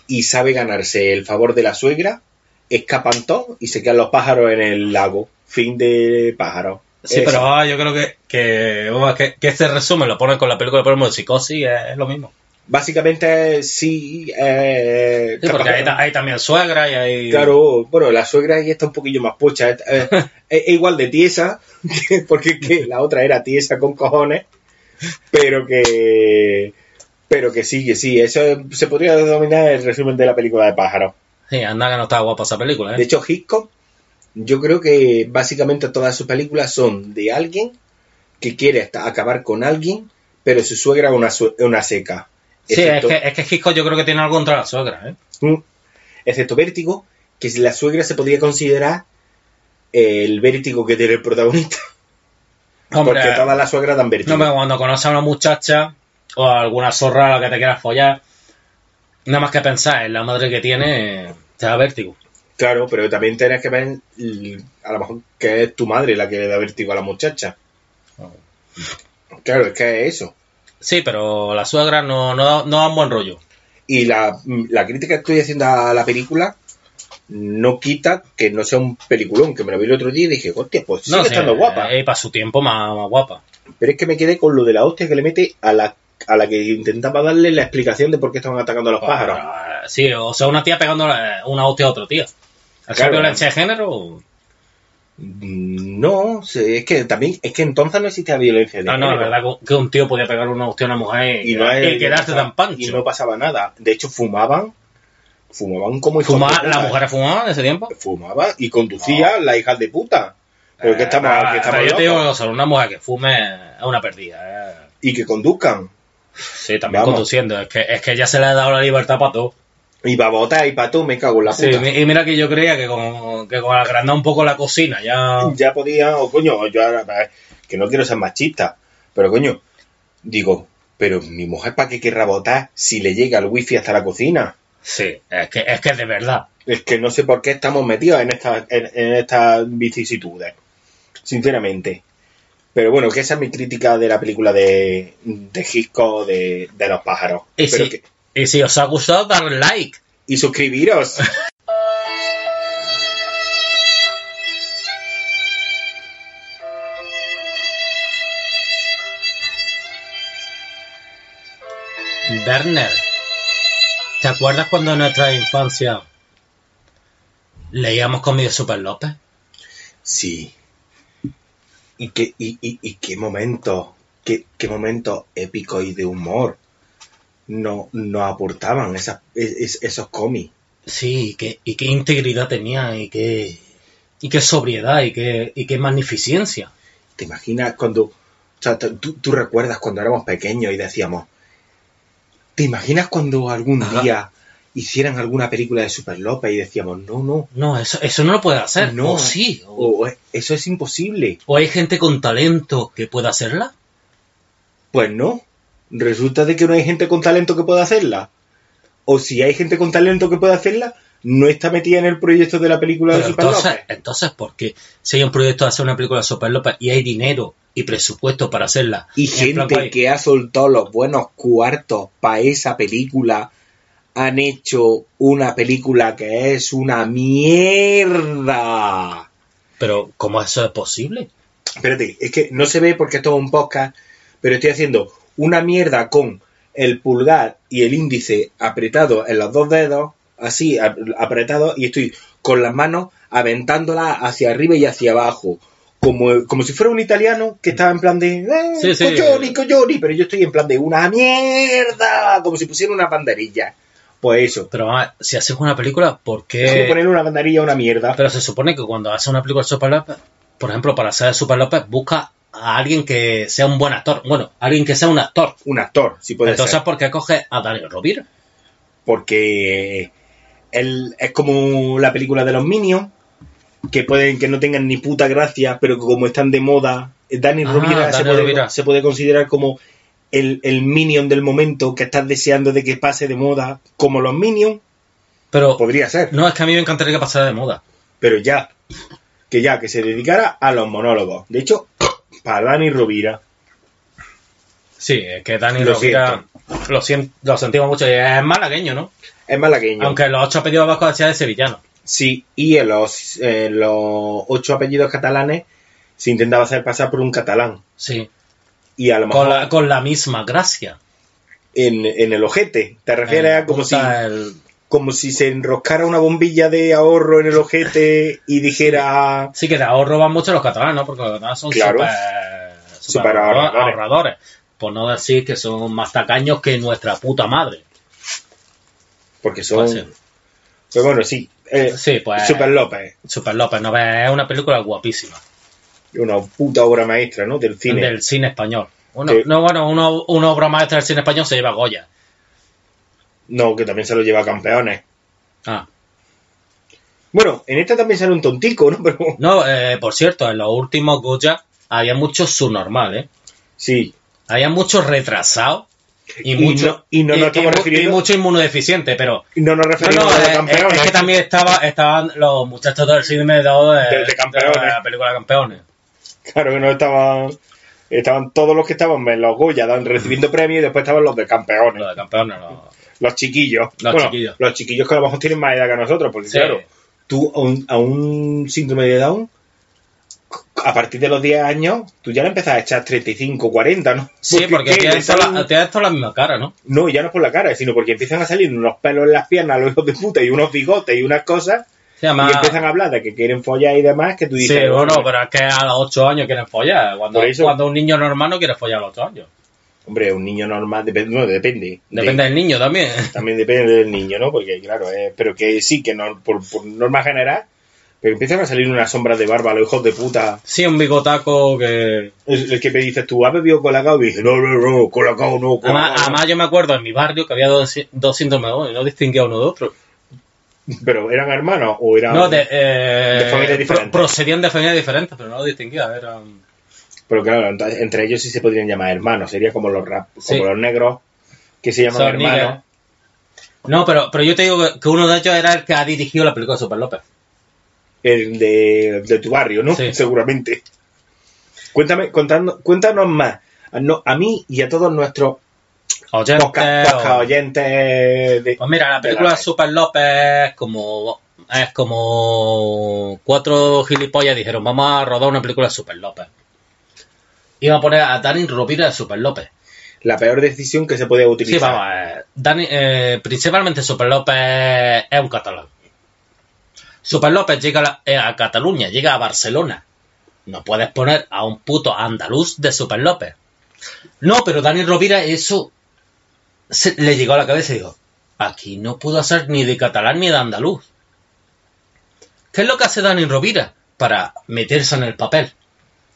y sabe ganarse el favor de la suegra, escapan todos y se quedan los pájaros en el lago. Fin de pájaros. Sí, Eso. pero ah, yo creo que, que, que, que este resumen lo ponen con la película por ejemplo, de Psicosis, es, es lo mismo. Básicamente sí. eh, Sí, porque hay, ta- hay también suegra y hay... Claro, bueno, la suegra ahí está un poquillo más pocha. Es, es- es igual de tiesa, porque es que la otra era tiesa con cojones, pero que. Pero que sí, que sí. Eso se podría denominar el resumen de la película de pájaros. Sí, anda que no está guapa esa película, De ¿eh? hecho, Hitchcock, yo creo que básicamente todas sus películas son de alguien que quiere hasta acabar con alguien, pero su suegra es una, una seca. Sí, es que, es que Hitchcock yo creo que tiene algo contra la suegra, ¿eh? Mm. Excepto Vértigo, que si la suegra se podría considerar el vértigo que tiene el protagonista. Hombre, porque todas las suegras dan vértigo. no, pero cuando conoces a una muchacha o a alguna zorra a la que te quieras follar, nada más que pensar en la madre que tiene, te da vértigo. Claro, pero también tienes que ver, a lo mejor, que es tu madre la que le da vértigo a la muchacha. Claro, es que es eso. Sí, pero la suegra no, no, no dan buen rollo. Y la, la crítica que estoy haciendo a la película no quita que no sea un peliculón, que me lo vi el otro día y dije, hostia, pues sigue No, sí, estando guapa. eh, para su tiempo más, más guapa. Pero es que me quedé con lo de la hostia que le mete a la, a la que intentaba darle la explicación de por qué estaban atacando a los pájaros. Sí, o sea, una tía pegando una hostia a otro tío. ¿Es Claro. violencia de género? No, es que también, es que entonces no existía violencia de No, no, es género. verdad que un tío podía pegar una hostia a una mujer y, y, no y quedarse tan pancho. Y no pasaba nada. De hecho, fumaban, fumaban como de ¿La mujer fumaba en ese tiempo? Fumaba y conducía la hija de puta. Pero que estamos, Ah, que estamos pero yo te digo una cosa, una mujer que fume es una perdida. eh. Y que conduzcan. Sí, también Vamos. conduciendo. Es que, es que ya se le ha dado la libertad para todo. Y para botar y para todo, me cago en la Sí, puta. y mira que yo creía que con, que con agrandar un poco la cocina ya... Ya podía, o coño, yo ahora, que no quiero ser machista, pero coño, digo, pero mi mujer para qué querrá votar si le llega el wifi hasta la cocina. Sí, es que es que es de verdad. Es que no sé por qué estamos metidos en estas en, en estas vicisitudes, sinceramente. Pero bueno, que esa es mi crítica de la película de, de Hitchcock de, de los pájaros. Y Pero si, que- y si os ha gustado, darle like. y suscribiros. Werner, ¿te acuerdas cuando en nuestra infancia leíamos conmigo Super López? Sí. Y qué, y, y, y qué momento, qué, qué momento épico y de humor no, nos aportaban esas, es- esos cómics. Sí, y qué, y qué integridad tenía, y qué, y qué sobriedad, y qué, y qué magnificencia. ¿Te imaginas cuando, o sea, tú, tú recuerdas cuando éramos pequeños y decíamos, ¿te imaginas cuando algún Ajá. día hicieran alguna película de Super López y decíamos, no, no, No, eso, eso no lo puede hacer. No. O sí. O, o, eso es imposible? o hay gente con talento que pueda hacerla. Pues no. Resulta de que no hay gente con talento que pueda hacerla. O si hay gente con talento que pueda hacerla, no está metida en el proyecto de la película de Super entonces, López. entonces, ¿por qué? Si hay un proyecto de hacer una película de Super López y hay dinero y presupuesto para hacerla. Y gente que ha soltado los buenos cuartos para esa película han hecho una película que es una mierda. Pero, ¿cómo eso es posible? Espérate, es que no se ve porque esto es un podcast, pero estoy haciendo una mierda con el pulgar y el índice apretado en los dos dedos, así ap- apretado, y estoy con las manos aventándolas hacia arriba y hacia abajo, como, como si fuera un italiano que estaba en plan de eh, Sí, sí. coglioni, pero yo estoy en plan de una mierda, como si pusiera una banderilla. Pues eso, Pero ver, si haces una película, ¿por es como qué? poner una banderilla a una mierda. Pero se supone que cuando haces una película de Super López, por ejemplo, para ser Super López, busca a alguien que sea un buen actor. Bueno, alguien que sea un actor. Un actor, si puede Entonces, ser. ¿por qué coges a Daniel Rovira? Porque es como la película de los Minions, que pueden que no tengan ni puta gracia, pero que como están de moda, Dani Ah, Rovira, se, puede, se puede considerar como el, el Minion del momento que estás deseando de que pase de moda, como los Minions, Pero podría ser, no, es que a mí me encantaría que pasara de moda. pero ya, que ya, que se dedicara a los monólogos. De hecho, para Dani Rovira, Sí, es que Dani Lo Rovira lo, lo sentimos mucho. Es malagueño, ¿no? Es malagueño. Aunque los ocho apellidos vascos decía de sevillano. Sí, y en los, los ocho apellidos catalanes se intentaba hacer pasar por un catalán. Sí. Y a lo mejor Con la, con la misma gracia. en, en el ojete. ¿Te refieres Eh, a como si, el- como si se enroscara una bombilla de ahorro en el ojete y dijera... Sí, que de ahorro van mucho los catalanes, ¿no? Porque los catalanes son Claro. súper ahorradores. ahorradores. Por no decir que son más tacaños que nuestra puta madre. Porque son... Puede ser. Pues bueno, sí. eh, Sí, pues. Super López. Super López, ¿no? Es una película guapísima. Una puta obra maestra, ¿no? Del cine. Del cine español. Uno. No, bueno, uno, una obra maestra del cine español se lleva Goya. No, que también se lo lleva a campeones. Ah. Bueno, en esta también sale un tontico, ¿no? Pero No, eh, por cierto, en los últimos Goya había muchos subnormales, ¿eh? sí. Había muchos retrasados y, Y mucho, no- y no nos estamos mu- refiriendo- y mucho inmunodeficiente, pero Y no nos no, referimos no, a los es, es- campeones. es que también estaba, estaban los muchachos del cine de, de, De- de campeones. de la película Campeones. Claro que no estaban... Estaban todos los que estaban en los Goya recibiendo premios y después estaban los de campeones. Los de Campeones, los- Los chiquillos. Los Bueno, chiquillos. Los chiquillos que a lo mejor tienen más edad que nosotros, porque Sí. claro, tú a un, a un síndrome de Down, a partir de los 10 años, tú ya le empiezas a echar 35, 40, ¿no? Sí, porque toda, salen- la, tienes toda la misma cara, ¿no? No, ya no es por la cara, sino porque empiezan a salir unos pelos en las piernas, los hijos de puta, y unos bigotes y unas cosas, Se llama... y empiezan a hablar de que quieren follar y demás, que tú Sí, dices... bueno, hombre, pero es que a los 8 años quieren follar. Cuando, eso- cuando un niño normal no quiere follar a los 8 años. hombre, un niño normal, depende, no, depende. de- Depende del niño también. también depende del niño, ¿no? Porque, claro, eh, pero que sí, que no, por, por norma general, pero empiezan a salir unas sombras de barba, los hijos de puta. Sí, un bigotaco que... El, el que me dices, tú has bebido colacao y dice, no, no, no, colacao no, colacao Además, no". además yo me acuerdo en mi barrio que había dos, dos Down y no distinguía uno de otro. Pero eran hermanos o eran. No, de, eh, de familias diferentes. pro- procedían de familias diferentes, pero no lo distinguía. Eran... Pero claro, entonces, entre ellos sí se podrían llamar hermanos, sería como los rap, Sí. como los negros que se llaman Son hermanos. niggas. No, pero, pero yo te digo que, que uno de ellos era el que ha dirigido la película de Super López. El de, de tu barrio, ¿no? Sí. Seguramente. Cuéntame, contando, cuéntanos más. A, no- a mí y a todos nuestros Oyentes, podcast, podcast oyentes de, Pues mira, la de película la de Super López es como es como cuatro gilipollas dijeron vamos a rodar una película de Super López. Iba a poner a Dani Rovira de Super López. la peor decisión que se Sí, utilizar. vamos, eh, Dani, eh, principalmente Super López es un catalán. Super López llega a, eh, a Cataluña, llega a Barcelona. No puedes poner a un puto andaluz de Super López. No, pero Dani Rovira eso se- le llegó a la cabeza y dijo, aquí no puedo ser ni de catalán ni de andaluz. ¿Qué es lo que hace Dani Rovira para meterse en el papel?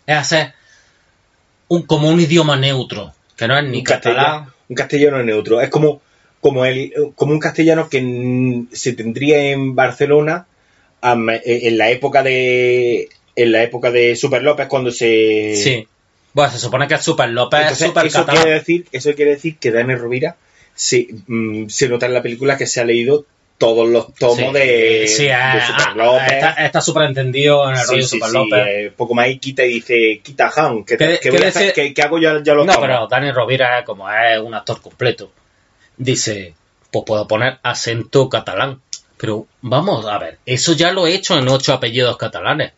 Es hacer un, como un idioma neutro, que no es ni un catalán. castellano, un castellano neutro. Es como, como, el, como un castellano que se tendría en Barcelona eh, en la época de en la época de Super López cuando se Sí. Bueno, se supone que es Super López, es Super eso catalán. quiere decir eso quiere decir que Dani Rovira se, mm, se nota en la película que se ha leído todos los tomos Sí, de, sí, de ah, Super ah, López. Está, está súper entendido en el Sí, rollo sí, Super López. eh, poco más y quita y dice quita Han que, ¿Qué- que, qué voy a hacer- decir- que- que hago yo ya los no, tomos. pero Dani Rovira, como es un actor completo, dice, pues puedo poner acento catalán. Pero vamos a ver, eso ya lo he hecho en ocho apellidos catalanes.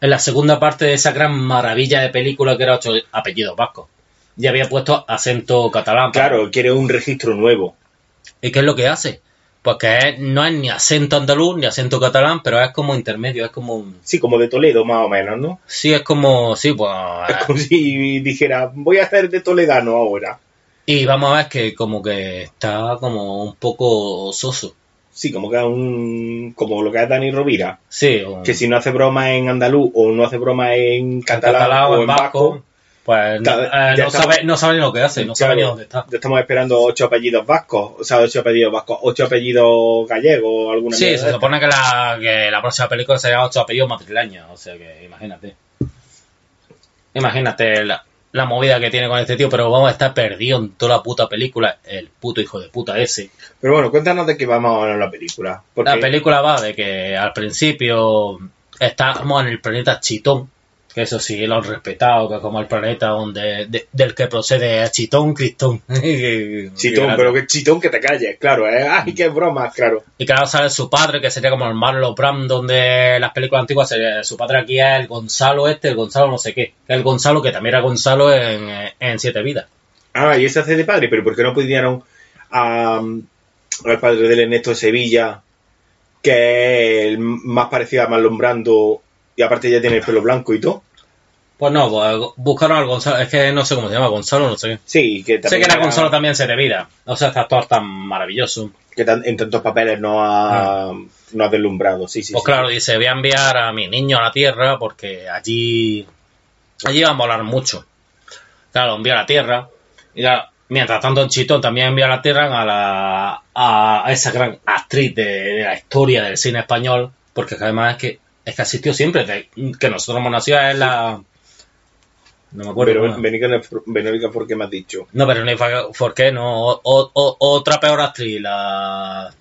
En la segunda parte de esa gran maravilla de película que era ocho apellidos vascos. Ya había puesto acento catalán. claro quiere un registro nuevo ¿Y qué es lo que hace? Pues que no es ni acento andaluz ni acento catalán, pero es como intermedio, es como... un- Sí, como de Toledo, más o menos, ¿no? Sí, es como... Sí, pues... Es como si dijera, voy a hacer de toledano ahora. Y vamos a ver que como que está como un poco soso. Sí, como que es un. como lo que es Dani Rovira. Sí, Que si no hace broma en andaluz o no hace broma en catalán, o en vasco, pues no, eh, no sabe, no sabe ni lo que hace, no sabe ni Claro, dónde está. ya estamos esperando ocho apellidos vascos, o sea, ocho apellidos vascos, ocho apellidos gallegos, alguna Sí, se supone que la, que la próxima película será ocho apellidos madrileños, o sea que imagínate. Imagínate la, la movida que tiene con este tío, pero vamos a estar perdido en toda la puta película, el puto hijo de puta ese. Pero bueno, cuéntanos de qué vamos a la película. Porque, La película va de que al principio estamos en el planeta Chitón, que eso sí lo han respetado, que es como el planeta donde de- del que procede Chitón, Cristón. Chitón, pero que chitón que te calles, claro, ¿eh? Ay, qué broma, claro. Y claro, sale su padre, que sería como el Marlon Brando de las películas antiguas. sería- su padre aquí es el Gonzalo este, el Gonzalo no sé qué. El Gonzalo que también era Gonzalo en, en Siete Vidas. Ah, y ese hace de padre, pero ¿por qué no pidieron a, al padre del Ernesto de Sevilla, que es el más parecido a Marlon Brando, y aparte ya tiene el pelo blanco y todo? Pues no, pues buscaron al Gonzalo, es que no sé cómo se llama, Gonzalo, no sé qué. Sí, que Sé también que era Gonzalo también Siete Vidas. O sea, este actor tan maravilloso. que tan- en tantos papeles no ha, no ha deslumbrado, sí, sí. Pues sí. claro, dice, voy a enviar a mi niño a la Tierra porque allí, allí va a molar mucho. Claro, envía a la Tierra. Y claro, mientras tanto en Chitón también envía a la Tierra a, la, a esa gran actriz de, de la historia del cine español, porque además es que, es que asistió siempre, de- que nosotros hemos nacido es la... No me acuerdo. Pero. Verónica, Verónica, ¿por qué me has dicho? No, pero no hay fa- ¿por qué no? O- o- otra peor actriz, la...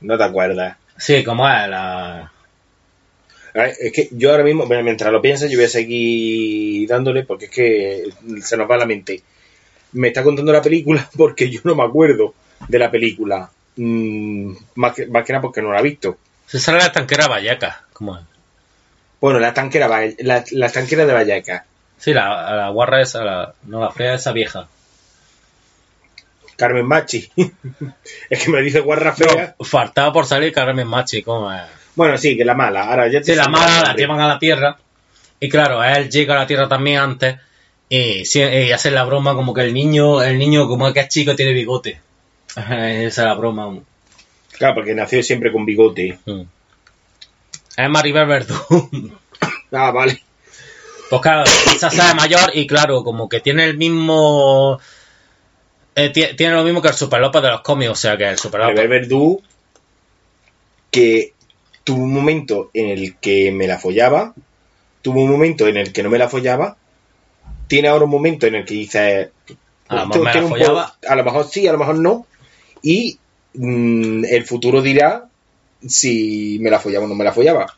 No te acuerdas. Sí, ¿cómo es? La... Ay, Es que yo ahora mismo, bueno, mientras lo piensas, yo voy a seguir dándole porque es que se nos va la mente. Me está contando la película porque yo no me acuerdo de la película. Mm, más, que, más que nada porque no la he visto. Se sale la tanquera Vallecas, ¿cómo es? Bueno, la tanquera, la, la tanquera de Vallecas. Sí, la, la guarra esa, la, no, la fría esa vieja. Carmen Machi. es que me dice guarra fea. No, faltaba por salir Carmen Machi, ¿cómo es? Bueno, sí, que la mala. Ahora ya te Sí, la mala la llevan a la Tierra. Y claro, él llega a la Tierra también antes. Y, y hace la broma como que el niño, el niño como que es chico tiene bigote. Esa es la broma. Claro, porque nació siempre con bigote. Mm. Es Maribel Verdú. Ah, vale. Pues claro, esa se hace mayor y claro, como que tiene el mismo... eh, tie- tiene lo mismo que el Super López de los cómics, o sea que el Super Maribel. Verdú, que tuvo un momento en el que me la follaba, tuvo un momento en el que no me la follaba, tiene ahora un momento en el que dice... A lo mejor a lo mejor sí, a lo mejor no. Y mm, el futuro dirá si me la follaba o no me la follaba.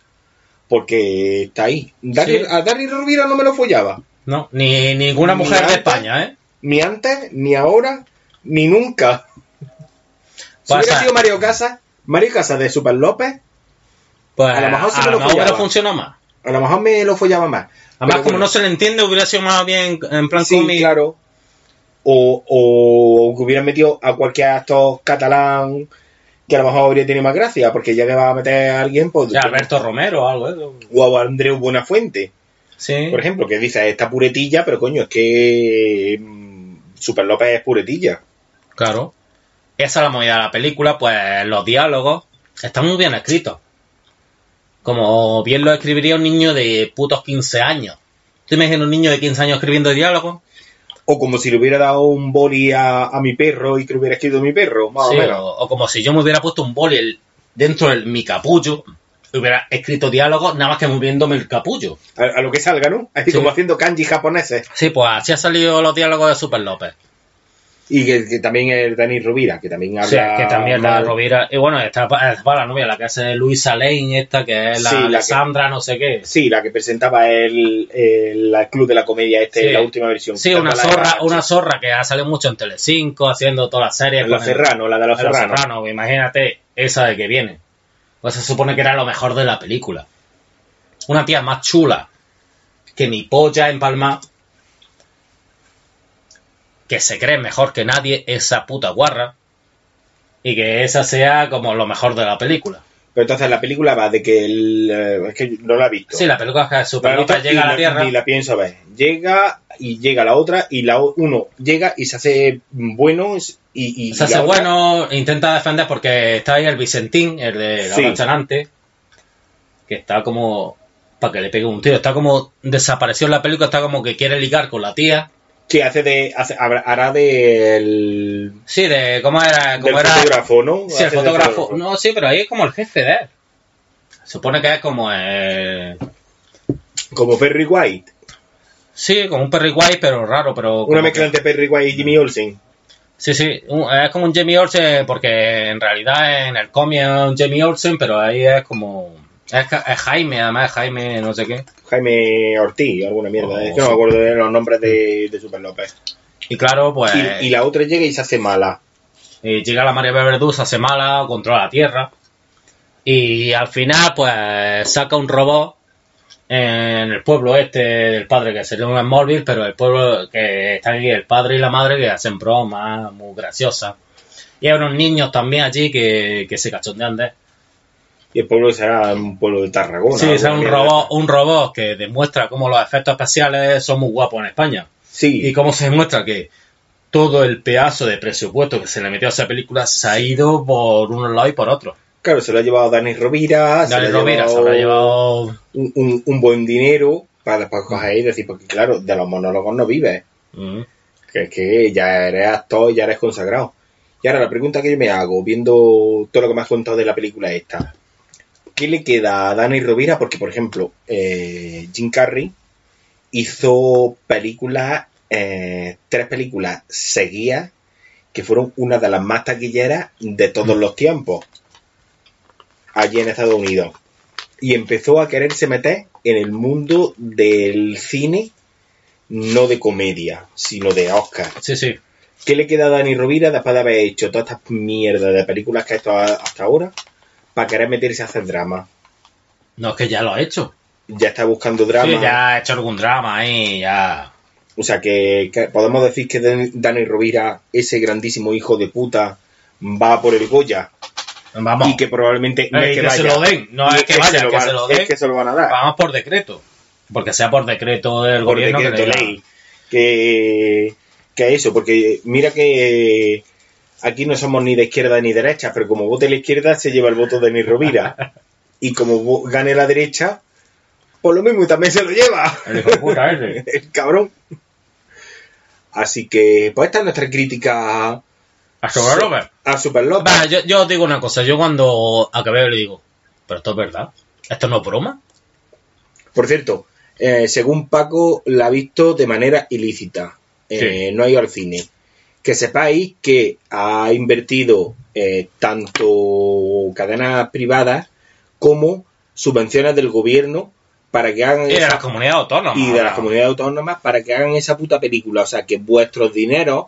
Porque está ahí. Sí. A Dani Rovira no me lo follaba. No, ni ninguna Ni mujer de. España, ¿eh? Ni antes, ni ahora, ni nunca. Si hubiera sido Mario Casas, Mario Casas de Super López, Pues a lo mejor sí a me lo follaba. funcionado más. a lo mejor me lo follaba más. Además, Pero como bueno, no se le entiende, hubiera sido más bien en plan sí, cómic. claro. O, o que hubieran metido a cualquier actor catalán que a lo mejor habría tenido más gracia, porque ya que va a meter a alguien, pues, Alberto Romero o algo, ¿eh? o a Andreu Buenafuente, Sí. por ejemplo, que dice, esta puretilla, pero coño, es que mm, Super López es puretilla. Claro. Esa es la movida de la película, pues los diálogos están muy bien escritos. Como bien lo escribiría un niño de putos 15 años. ¿Tú imaginas un niño de 15 años escribiendo diálogos? O como si le hubiera dado un boli a, a mi perro y que le hubiera escrito mi perro, más Sí, o menos. o, o como si yo me hubiera puesto un boli el- dentro de mi capullo y hubiera escrito diálogos nada más que moviéndome el capullo. A, a lo que salga, ¿no? Así Sí. como haciendo kanji japoneses. Sí, pues así han salido los diálogos de Super López. Y que, que también el Dani Rovira, que también habla. que también la mal. Rovira. Y bueno, está, está la novia, la que hace Luisa Lane, esta que es la Sí, la que- Alessandra, no sé qué. Sí, la que presentaba el, el, el Club de la Comedia, este, Sí. la última versión. Sí, una es zorra, una zorra que ha salido mucho en Telecinco, haciendo todas las series. La Serrano, la de los de los Serrano. Serrano, imagínate esa de que viene. Pues se supone que era lo mejor de la película. Una tía más chula que mi polla en Palma, que se cree mejor que nadie, esa puta guarra. y que esa sea como lo mejor de la película. Pero entonces la película va de que el... eh, Es que no la he visto. Sí, la película es que llega y a la Tierra. Ni la pienso ver. Llega y llega la otra y la uno llega y se hace bueno y, y- Se y hace otra- bueno, intenta defender porque está ahí el Vicentín, el de la Sí. Que está como para que le pegue un tiro. Está como desapareció en la película, está como que quiere ligar con la tía. Sí, hace de... Hace, hará del... Sí, de cómo era, Del cómo era. fotógrafo, ¿no? Sí, el fotógrafo. No, sí, pero ahí es como el jefe de él. Supone que es como el... Como Perry White. Sí, como un Perry White, pero raro, pero... Una mezcla que- entre Perry White y Jimmy Olsen. Sí, sí, un- es como un Jamie Olsen, porque en realidad en el cómic es un Jamie Olsen, pero ahí es como... Es, Jaime, además es Jaime, no sé qué. Jaime Ortiz, alguna mierda. Oh, es que no sí. me acuerdo de los nombres de, de Super López. Y claro, pues... Y, y la otra llega y se hace mala. Y llega la María Verdú, se hace mala, controla la Tierra. Y al final, pues, saca un robot en el pueblo este del padre, que sería un Smallville, pero el pueblo que está aquí, el padre y la madre, que hacen bromas muy graciosas. Y hay unos niños también allí que, que se cachondean de. Y el pueblo será un pueblo de Tarragona. Sí, es un robot, un robot que demuestra cómo los efectos especiales son muy guapos en España. Sí, Y cómo se demuestra que todo el pedazo de presupuesto que se le metió a esa película se ha ido por unos lados y por otros. claro, se lo ha llevado Dani Rovira. se Dani lo ha Rovira se llevado habrá llevado. Un, un- un buen dinero para, para coger y decir, porque claro, de los monólogos no vives. Mm. Que es que ya eres actor, ya eres consagrado. Y ahora la pregunta que yo me hago, viendo todo lo que me has contado de la película esta, ¿qué le queda a Dani Rovira? Porque, por ejemplo, eh, Jim Carrey hizo películas, eh, tres películas seguidas, que fueron una de las más taquilleras de todos los tiempos, allí en Estados Unidos. Y empezó a quererse meter en el mundo del cine, no de comedia, sino de Oscar. Sí, sí. ¿Qué le queda a Dani Rovira después de haber hecho todas estas mierdas de películas que ha hecho hasta ahora para querer meterse a hacer drama? No, es que ya lo ha hecho. Ya está buscando drama. Sí, ya ha hecho algún drama ahí, ya. O sea, que, que podemos decir que Dan- Dani Rovira, ese grandísimo hijo de puta, va por el Goya Vamos. y que probablemente no es que, que se vaya. lo den, no es que vaya, lo van- se lo es den. que se lo van a dar. Vamos por decreto. Porque sea por decreto del por gobierno decreto que ley. Que, que eso, porque mira que aquí no somos ni de izquierda ni derecha, pero como vote la izquierda se lleva el voto de Dani Rovira. y como gane la derecha, por lo mismo también se lo lleva. El hijo de puta ese. el cabrón. Así que, pues esta es nuestra crítica A Super López. a Super López. Va, yo, yo os digo una cosa. Yo cuando acabé le digo, pero esto es verdad. ¿Esto no es broma? Por cierto, eh, según Paco, la ha visto de manera ilícita. Eh, No ha ido al cine. Que sepáis que ha invertido eh, tanto cadenas privadas como subvenciones del gobierno para que hagan Y de esa- las comunidades autónomas. y de las ahora. comunidades autónomas para que hagan esa puta película. O sea, que vuestros dineros,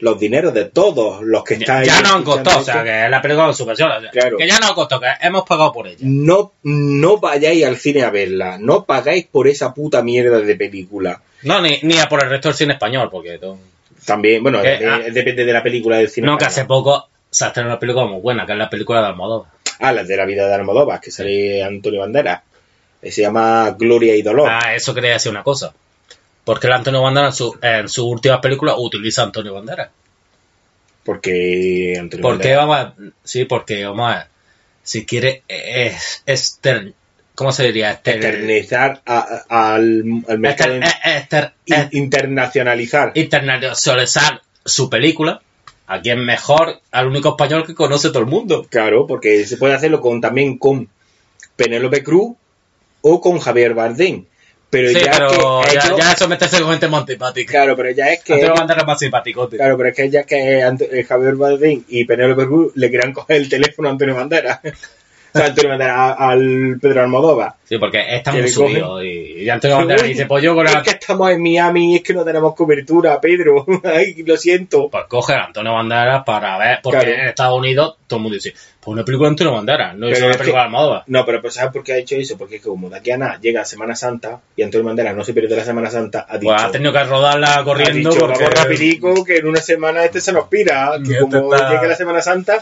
los dineros de todos los que Ya, estáis ya nos han escuchando costado, o sea, que la película subvenciones. Claro. Que ya nos ha costado, que hemos pagado por ella. no, no vayáis al cine a verla, no pagáis por esa puta mierda de película. No, ni, ni a por el resto del cine español, porque todo- También, bueno, eh, ah, depende de la película del cine. no, que hace poco se ha estrenado una película muy buena, que es la película de Almodóvar. Ah, la de la vida de Almodóvar, que sale Antonio Banderas. Eh, Se llama Gloria y Dolor. Ah, eso quería decir una cosa. Porque el Antonio Banderas en su, en su última película utiliza a Antonio Banderas. Porque Antonio Porque Banderas- vamos a, sí, porque vamos a, si quiere es, exter, ¿cómo se diría? Exter- eternizar a- a- al, al mercado, exter- eh, exter- in- eh, internacionalizar. internacionalizar su película. ¿A quién mejor? Al único español que conoce todo el mundo. Claro, porque se puede hacerlo con también con Penélope Cruz o con Javier Bardem. Pero sí, ya pero que ya, ellos- ya eso meterse con gente más simpática. claro, pero ya es que es más claro, pero es que ya es que eh, Javier Bardem y Penélope Cruz le quieran coger el teléfono a Antonio Banderas. Sea, Antonio Banderas al Pedro Almodóvar. Sí, porque está muy subido. Y, y Antonio Banderas dice, pues yo con Es la... que estamos en Miami y es que no tenemos cobertura, Pedro. Ay, lo siento. Pues coge a Antonio Banderas para ver, porque Claro. en Estados Unidos todo el mundo dice, pues una película de Antonio Banderas, no es una película de Almodóvar. No, pero pues ¿sabes por qué ha hecho eso? Porque es que como de aquí a nada llega Semana Santa y Antonio Banderas no se pierde la Semana Santa, ha dicho... Pues ha tenido que rodarla corriendo dicho, porque... vamos rapidico, que en una semana este se nos pira, que este como está- llegue la Semana Santa,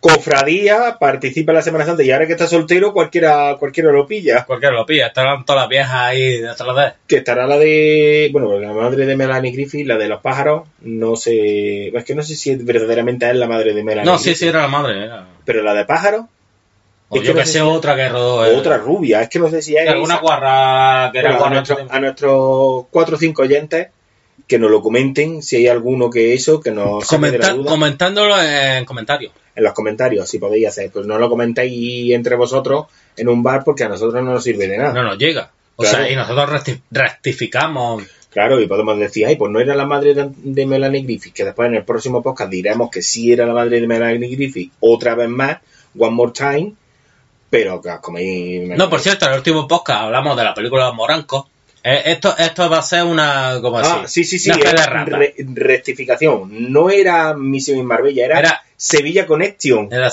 cofradía, participa en la Semana Santa y ahora que está soltero cualquiera cualquiera lo pilla. Cualquiera lo pilla, están todas las viejas ahí detrás de él. Que estará la de, bueno, la madre de Melanie Griffith, la de los pájaros, no sé, es que no sé si es verdaderamente es la madre de Melanie No, sí, Griffith, sí, era la madre. Era. pero la de pájaros, O Es que yo no que sé sé, otra que rodó. eh, otra rubia, es que no sé si es Alguna esa. guarra que era Bueno, a, guarra. nuestro- a nuestros cuatro o cinco oyentes que nos lo comenten si hay alguno que eso, que nos Comenta- duda. comentándolo en comentarios. en los comentarios, si podéis hacer. Pues no lo comentéis entre vosotros en un bar porque a nosotros no nos sirve de nada. No nos llega. O Claro. sea, y nosotros recti- rectificamos. Claro, y podemos decir, ay, pues no era la madre de, Melanie Griffith, que después en el próximo podcast diremos que sí era la madre de Melanie Griffith, otra vez más, one more time, pero que coméis... No, por cierto, en el último podcast hablamos de la película Moranco. Eh, esto, esto va a ser una. ¿Cómo Ah, así? sí, sí, sí, Una re- rectificación. No era Misión en Marbella, era, Era- Sevilla Connection. Era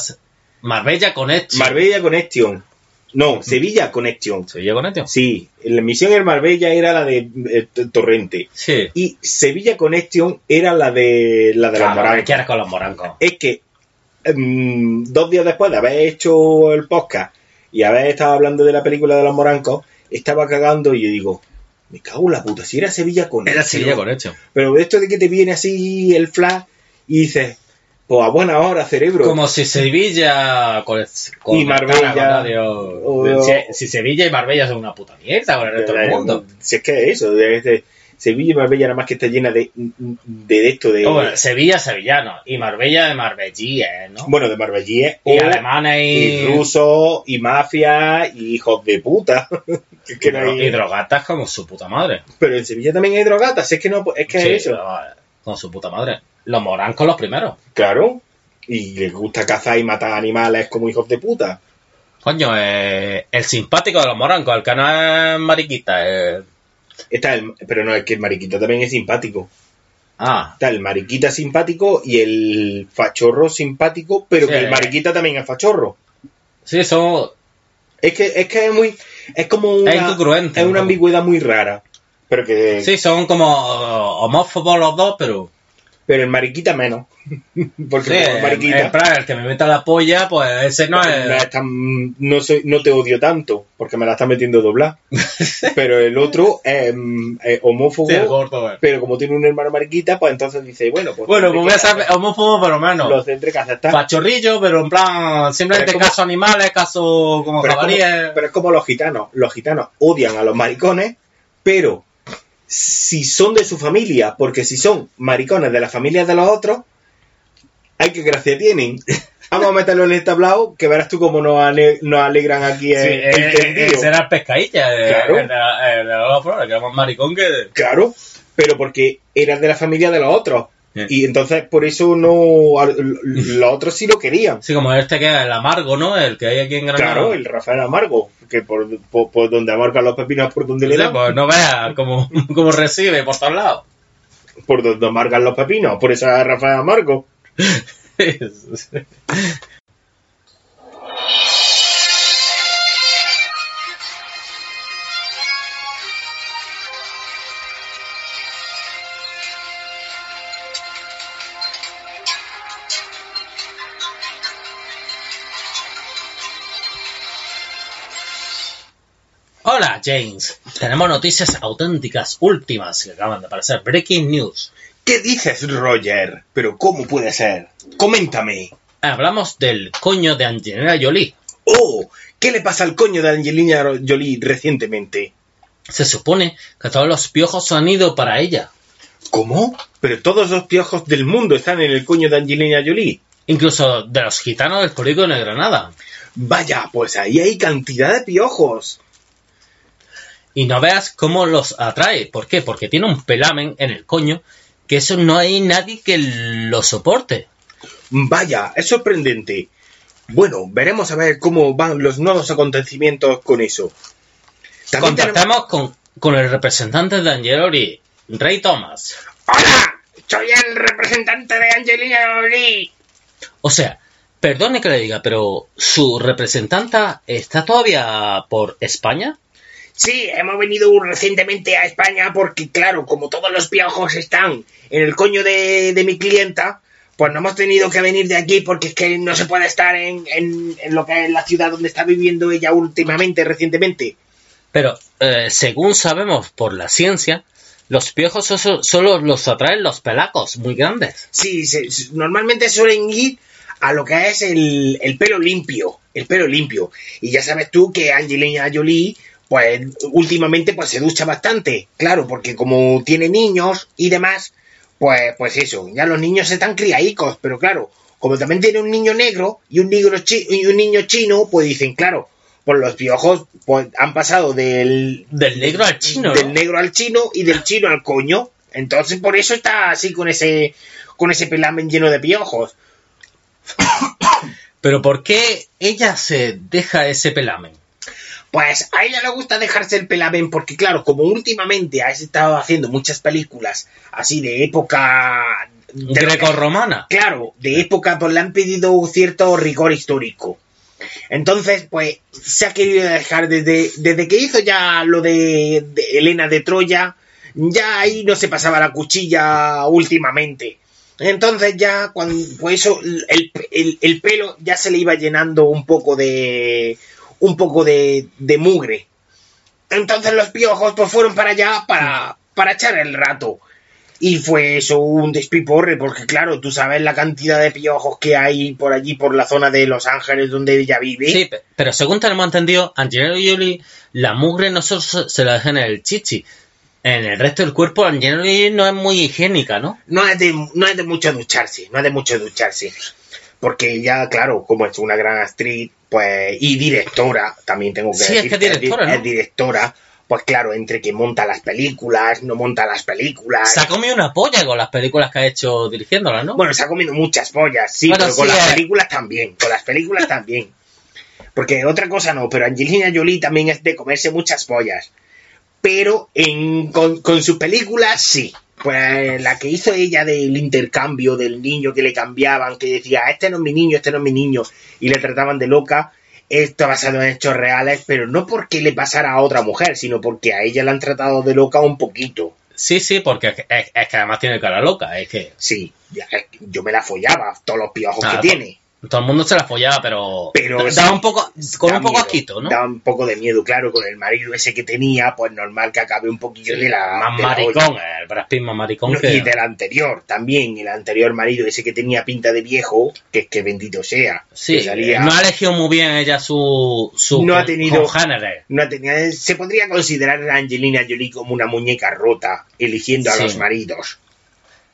Marbella Connection. Marbella Connection. No, Sevilla Connection. ¿Sevilla Connection? Sí, la misión en Marbella era la de eh, Torrente. Sí. Y Sevilla Connection era la de la de los Claro, ¿qué morancos. quieres con los morancos? Es que mm, dos días después de haber hecho el podcast y haber estado hablando de la película de los morancos, estaba cagando y yo digo, me cago en la puta, si era Sevilla Connection. Era Sevilla Connection. Pero esto de que te viene así el flash y dices, pues a buena hora, cerebro. Como si Sevilla con, con Y Marbella. con radio- O- si, si Sevilla y Marbella son una puta mierda con el resto del mundo. Si es que es eso, de, de- Sevilla y Marbella nada más que está llena de, de esto de... Oh, bueno, Sevilla sevillano y Marbella de marbellíes, ¿no? bueno, de marbellíes y o- alemanes y, y rusos y mafia y hijos de puta. Que que y no dro- hay- y drogatas como su puta madre. Pero en Sevilla también hay drogatas, es que no, es que Sí, es eso. eh, Con su puta madre. Los morancos los primeros. Claro. Y les gusta cazar y matar animales como hijos de puta. Coño, eh, el simpático de los morancos, el que no es mariquita. eh. Está el, pero no, es que el mariquita también es simpático. Ah, Está el mariquita simpático y el fachorro simpático, pero Sí. que el mariquita también es fachorro. sí, eso Es que es, que es muy. Es como una. es incongruente. es un una ambigüedad muy rara. Pero que. Sí, son como homófobos los dos, pero... Pero el mariquita menos. Porque Sí, el mariquita. plan, el que me meta la polla, pues ese no no, es... no soy, no te odio tanto, porque me la está metiendo doblar. pero el otro es, mm, es homófobo, Sí, el gordo, eh. pero como tiene un hermano mariquita, pues entonces dice, bueno, pues. Bueno, pues voy a ser homófobo, pero menos. Lo tendré que aceptar. Pachorrillo, pero en plan, simplemente como- caso animales, caso como Pero es, como, pero es como los gitanos. Los gitanos odian a los maricones, pero si son de su familia, porque si son maricones de la familia de los otros, hay que gracia tienen. Vamos a meterlo en el tablao, que verás tú cómo nos, ale- nos alegran aquí Sí, el, eh, el eh, tendido. ese era el pescadilla, eh, Claro. el de, el que era más maricón que... Claro, pero porque eran de la familia de los otros. Bien. Y entonces por eso no los otros sí lo querían. Sí, como este que es el amargo, ¿no? El que hay aquí en Granada. Claro, el Rafael Amargo, que por, por, por donde amargan los pepinos por donde le dan, pues no veas cómo, cómo recibe por todos lados. por donde amargan los pepinos, por eso es Rafael Amargo. Hola, James. Tenemos noticias auténticas últimas que acaban de aparecer. Breaking news. ¿Qué dices, Roger? ¿Pero cómo puede ser? Coméntame. Hablamos del coño de Angelina Jolie. Oh, ¿qué le pasa al coño de Angelina Jolie recientemente? Se supone que todos los piojos han ido para ella. ¿Cómo? Pero todos los piojos del mundo están en el coño de Angelina Jolie. Incluso de los gitanos del polígono de Granada. Vaya, pues ahí hay cantidad de piojos. Y no veas cómo los atrae. ¿Por qué? Porque tiene un pelamen en el coño que eso no hay nadie que lo soporte. Vaya, es sorprendente. Bueno, veremos a ver cómo van los nuevos acontecimientos con eso. También tenemos- Contactamos con, con el representante de Angelori, Ray Thomas. ¡Hola! Soy el representante de Angelina Jolie. O sea, perdone que le diga, pero ¿su representanta está todavía por España? Sí, hemos venido recientemente a España porque, claro, como todos los piojos están en el coño de, de mi clienta, pues no hemos tenido que venir de aquí porque es que no se puede estar en, en- en lo que es la ciudad donde está viviendo ella últimamente, recientemente. Pero, eh, según sabemos por la ciencia, los piojos so- solo los atraen los pelacos muy grandes. Sí, se- normalmente suelen ir a lo que es el, el pelo limpio, el pelo limpio. Y ya sabes tú que Angelina Jolie, pues últimamente pues se ducha bastante, claro, porque como tiene niños y demás, pues, pues eso, ya los niños están criaicos, pero claro, como también tiene un niño negro y un chi- y un niño chino, pues dicen, claro, pues los piojos pues, han pasado del, Del negro al chino, del negro al chino y del chino al coño. Entonces por eso está así con ese con ese pelamen lleno de piojos. Pero ¿por qué ella se deja ese pelamen? Pues a ella le gusta dejarse el pelamen porque claro, como últimamente ha estado haciendo muchas películas así de época Greco-romana. claro, de época pues le han pedido cierto rigor histórico. Entonces, pues se ha querido dejar desde, desde que hizo ya lo de, de Elena de Troya, ya ahí no se pasaba la cuchilla últimamente. Entonces ya cuando pues eso el, el- el pelo ya se le iba llenando un poco de un poco de, de mugre. Entonces los piojos pues fueron para allá para, para echar el rato. Y fue eso un despiporre, porque claro, tú sabes la cantidad de piojos que hay por allí, por la zona de Los Ángeles donde ella vive. Sí, pe- pero según tenemos entendido, Angelina Jolie, la mugre no solo se se la deja en el chichi. En el resto del cuerpo, Angelina Jolie no es muy higiénica, ¿no? No es de, no es de mucho ducharse, no es de mucho ducharse. Porque ella, claro, como es una gran actriz, pues, y directora, también tengo que Sí, es decir que es directora, es directora, pues claro, entre que monta las películas, no monta las películas. Se ha comido una polla con las películas que ha hecho dirigiéndolas, ¿no? Bueno, se ha comido muchas pollas, sí, Bueno, pero con las eh. películas también, con las películas también. Porque otra cosa no, pero Angelina Jolie también es de comerse muchas pollas. Pero en, con, con sus películas sí. Pues la que hizo ella del intercambio del niño que le cambiaban, que decía, este no es mi niño, este no es mi niño, y le trataban de loca, esto basado en hechos reales, pero no porque le pasara a otra mujer, sino porque a ella la han tratado de loca un poquito. Sí, sí, porque es, es- es que además tiene cara loca, es que Sí, yo me la follaba, todos los piojos Ah, que tiene. Todo el mundo se la follaba, pero, Pero da- daba un poco, con un poco miedo, asquito, ¿no? Da un poco de miedo, claro, con el marido ese que tenía, pues normal que acabe un poquillo de la. más de maricón, el Brad Pitt más maricón No, que... Y del anterior también, el anterior marido ese que tenía pinta de viejo, que es que bendito sea. Sí, salía- no ha elegido muy bien ella su, su No ha tenido- no tenía, se podría considerar a Angelina Jolie como una muñeca rota, eligiendo a Sí. los maridos.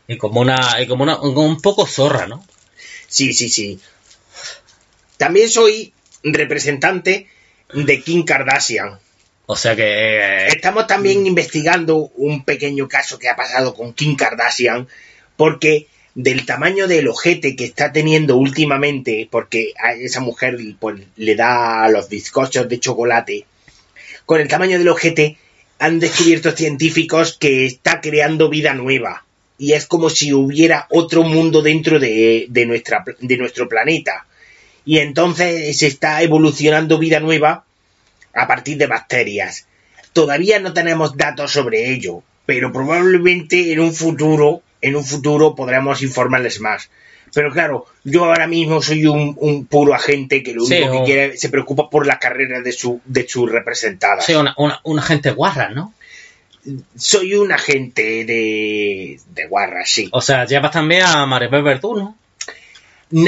Y como una, y como una, como un poco zorra, ¿no? Sí, sí, sí. También soy representante de Kim Kardashian. O sea que... eh, Estamos también investigando un pequeño caso que ha pasado con Kim Kardashian, porque del tamaño del ojete que está teniendo últimamente, porque a esa mujer pues, le da los bizcochos de chocolate, con el tamaño del ojete han descubierto científicos que está creando vida nueva. Y es como si hubiera otro mundo dentro de, de nuestra, de nuestro planeta. Y entonces se está evolucionando vida nueva a partir de bacterias. Todavía no tenemos datos sobre ello, pero probablemente en un futuro, en un futuro podremos informarles más. Pero claro, yo ahora mismo soy un, un puro agente que lo Sí, único que un- quiere se preocupa por la carrera de su de su representada. sí, una, una, una gente guarra, ¿no? Soy un agente de de guarra, sí. O sea, llevas también a Maribel Verdú, ¿no?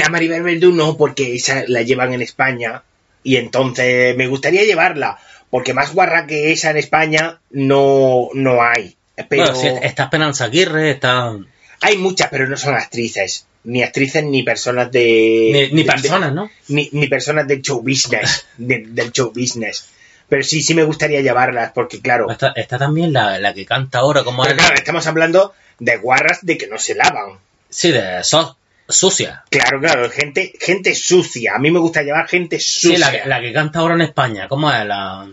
A Maribel Verdú no, porque esa la llevan en España y entonces me gustaría llevarla, porque más guarra que esa en España no, no hay. Pero Bueno, está Esperanza Aguirre, está... hay muchas, pero no son actrices, ni actrices ni personas de... Ni, ni de- personas, ¿no? ni, ni personas del show business, de- del show business. Pero sí, sí me gustaría llevarlas, porque claro, Está, está también la, la que canta ahora, como pero claro, estamos hablando de guarras de que no se lavan. Sí, de SOS. Sucia. Claro, claro, gente, gente sucia. A mí me gusta llevar gente Sí, sucia. la, que- la que canta ahora en España. ¿Cómo es? La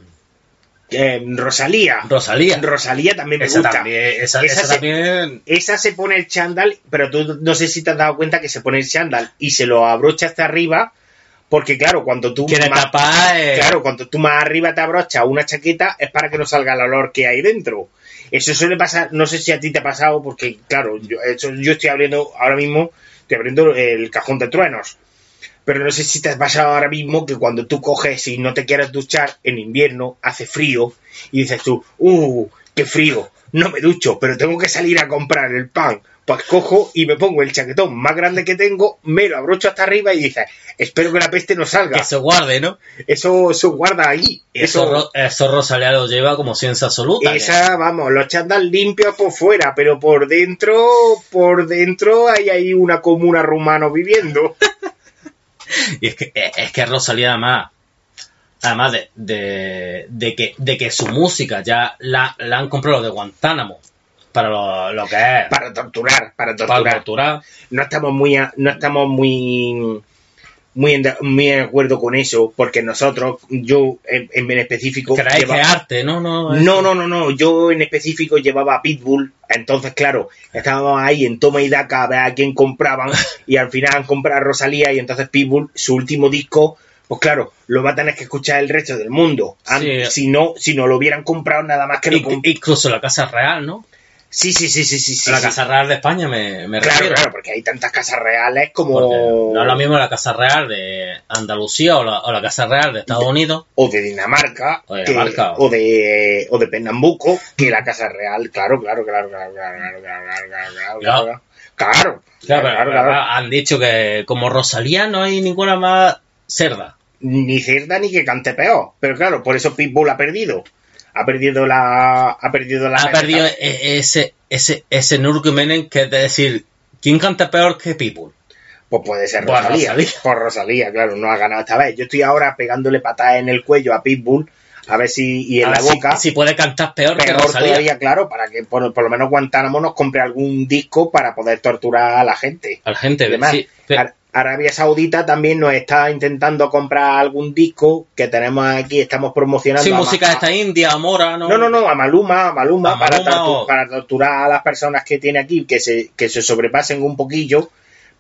Eh, Rosalía. Rosalía. Rosalía también me Esa gusta. también, esa, Esa esa se- también. Esa se pone el chándal, pero tú no sé si te has dado cuenta que se pone el chándal y se lo abrocha hasta arriba, porque claro, cuando tú más, tapar. eh, claro, cuando tú más arriba te abrochas una chaqueta es para que no salga el olor que hay dentro. Eso suele pasar, no sé si a ti te ha pasado, porque claro, yo, eso- yo estoy abriendo ahora mismo, estoy abriendo el cajón de truenos. Pero no sé si te pasado ahora mismo que cuando tú coges y no te quieres duchar en invierno, hace frío, y dices tú, ¡uh, qué frío! No me ducho, pero tengo que salir a comprar el pan. Pues cojo y me pongo el chaquetón más grande que tengo, me lo abrocho hasta arriba y dices, espero que la peste no salga. Que se guarde, ¿no? Eso, eso guarda ahí. Eso, Eso, Ro- eso Rosalía lo lleva como ciencia absoluta. esa, vamos, los chándal limpios por fuera, pero por dentro, por dentro hay ahí una comuna rumano viviendo. Y es que, es que Rosalía además, además de, de, de que, de que su música ya la, la han comprado los de Guantánamo para lo, lo que es, Para torturar, para para torturar. torturar. no estamos muy a- no estamos muy muy en, de- muy en acuerdo con eso porque nosotros yo en, en específico ¿Creéis que arte? No, no. es- no no no no yo en específico llevaba a Pitbull entonces claro estábamos ahí en toma y daca a ver a quién compraban y al final han comprado a Rosalía y entonces Pitbull su último disco pues claro lo va a tener que escuchar el resto del mundo Sí. si no si no lo hubieran comprado nada más que lo incluso la Casa Real, ¿no? Sí sí sí sí sí, sí, la sí. Casa Real de España me, me claro refiero. claro porque hay tantas casas reales como Porque no es lo mismo la Casa Real de Andalucía o la, o la Casa Real de Estados Unidos. o de Dinamarca, O de que- o de o de Pernambuco, que la Casa Real, claro, claro, claro, claro, claro, claro, claro, claro, claro, claro, claro, claro, Claro, pero- claro, pero claro. Han dicho que como Rosalía no hay ninguna más cerda. ni cerda ni que cante peor, pero claro, por eso Pitbull ha perdido, ha perdido la, ha perdido la, ha perdido e- ese, ese, ese Nurkumenen que es de decir, ¿quién canta peor que People? pues puede ser Pues Rosalía, Rosalía. por Rosalía, claro, no ha ganado esta vez. Yo estoy ahora pegándole patadas en el cuello a Pitbull, a ver si, y en A la si- boca, Si, puede cantar peor, que peor Rosalía. todavía, claro, para que por, por lo menos Guantánamo nos compre algún disco para poder torturar a la gente. A la gente, Además, sí, pero- Arabia Saudita también nos está intentando comprar algún disco que tenemos aquí, estamos promocionando. sí, a música de esta India, Mora, ¿no? No, no, no, a Maluma, a Maluma, A para, Maluma tortu- o- para torturar a las personas que tiene aquí, que se, que se sobrepasen un poquillo.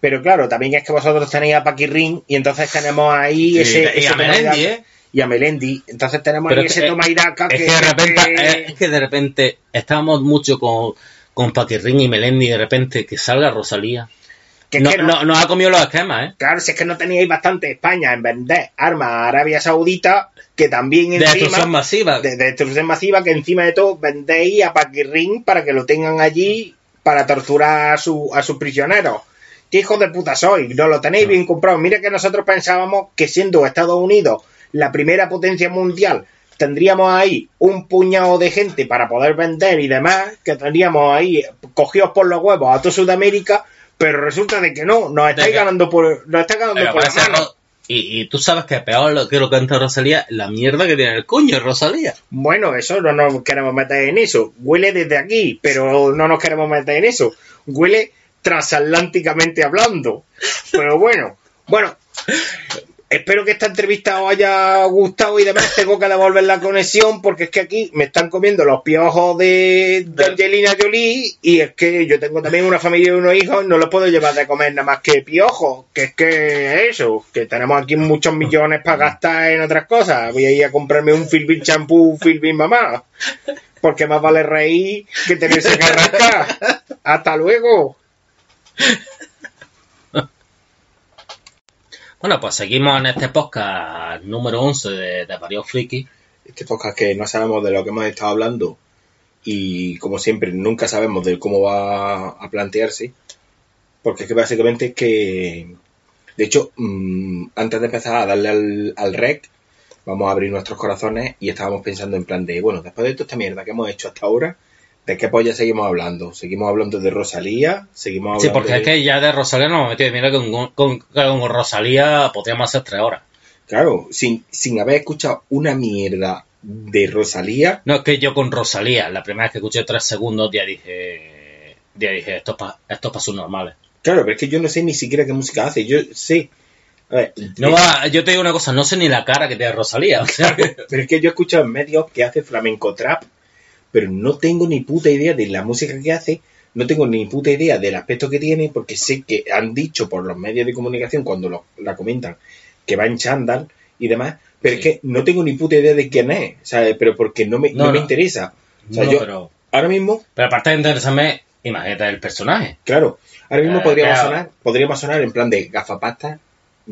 Pero claro, también es que vosotros tenéis a Paquirrin y entonces tenemos ahí ese, y ese a toma Melendi. ¿eh? Y a Melendi. Entonces tenemos Pero ahí es ese que- toma y daca Es que, que de repente, que- es que de repente estábamos mucho con, con Paquirrin y Melendi y de repente que salga Rosalía. Que es No, que no- ha comido los esquemas, ¿eh? Claro, si es que no teníais bastante España en vender armas a Arabia Saudita, que también De encima... destrucción masiva. de, de destrucción masiva que encima de todo vendéis a Paquirrin para que lo tengan allí para torturar a, su, a sus prisioneros. ¿Qué hijos de puta sois? No lo tenéis bien comprado. Mira que nosotros pensábamos que siendo Estados Unidos la primera potencia mundial, tendríamos ahí un puñado de gente para poder vender y demás, que tendríamos ahí cogidos por los huevos a toda Sudamérica, pero resulta de que no, nos estáis ganando por, nos estáis ganando por la mano. Y, y tú sabes que peor lo que lo canta Rosalía, la mierda que tiene el coño Rosalía. Bueno, eso no nos queremos meter en eso. Huele desde aquí, pero no nos queremos meter en eso. Huele transatlánticamente hablando. Pero bueno, bueno. Espero que esta entrevista os haya gustado y demás. Tengo que devolver la conexión porque es que aquí me están comiendo los piojos de, de Angelina Jolie y es que yo tengo también una familia y unos hijos no los puedo llevar de comer nada más que piojos. Que es que eso, que tenemos aquí muchos millones para gastar en otras cosas. Voy a ir a comprarme un Filbin champú, Filbin mamá. Porque más vale reír que tenerse que rascar. Hasta luego. Bueno, pues seguimos en este podcast número 11 de, de Varios Friki. este podcast que no sabemos de lo que hemos estado hablando y como siempre nunca sabemos de cómo va a plantearse porque es que básicamente es que de hecho mm, antes de empezar a darle al, al rec vamos a abrir nuestros corazones y estábamos pensando en plan de bueno después de toda esta mierda que hemos hecho hasta ahora de qué polla seguimos hablando seguimos hablando de Rosalía seguimos hablando Sí, porque de... es que ya de Rosalía no me metí. Mira con, con, con Rosalía podríamos hacer tres horas. claro sin, sin haber escuchado una mierda de Rosalía No, es que yo con Rosalía, la primera vez que escuché tres segundos, ya dije. Ya dije, esto es para esto es pa sus normales. Claro, pero es que yo no sé ni siquiera qué música hace. Yo sé. A ver, No eh, va, yo te digo una cosa, no sé ni la cara que tiene Rosalía. O sea, que- Pero es que yo he escuchado en medios que hace flamenco trap, pero no tengo ni puta idea de la música que hace, no tengo ni puta idea del aspecto que tiene, porque sé que han dicho por los medios de comunicación cuando lo- la comentan que va en chándal y demás, pero es que no tengo ni puta idea de quién es, ¿sabes? Pero porque no me, no, No, me no. interesa. O sea, yo pero, ahora mismo, pero aparte de interesarme, imagínate el personaje. claro, ahora mismo Eh, podríamos claro. sonar, podríamos sonar en plan de gafapasta,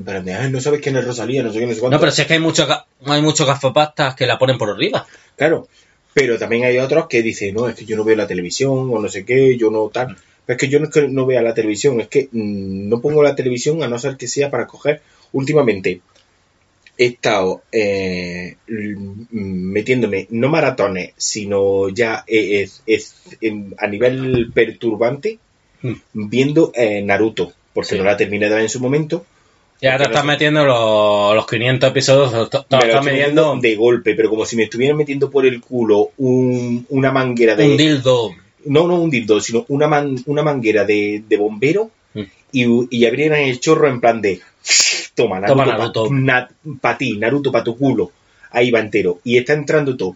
plan de, "Ay, no sabes quién es Rosalía, no sé quién, sé cuánto. No, pero si es que hay muchos hay muchos gafapastas que la ponen por arriba. Claro, pero también hay otros que dicen, no, es que yo no veo la televisión o no sé qué, yo no tal. Es que yo no es que no vea la televisión, es que mm, no pongo la televisión a no ser que sea para coger. Últimamente he estado eh, metiéndome, no maratones, sino ya eh, es, es- a nivel perturbante, Mm. viendo eh, Naruto, porque Sí. no la terminé de ver en su momento. Ya te no estás metiendo los, los 500 episodios, te estás estoy midiendo metiendo de golpe, pero como si me estuvieran metiendo por el culo un- una manguera de, un dildo. no, no un dildo, sino una, man- una manguera de, de bombero Mm. y, y abrieran el chorro en plan de toma, Toma, Naruto, Naruto. para ti, Naruto para tu culo, ahí va entero, y está entrando todo.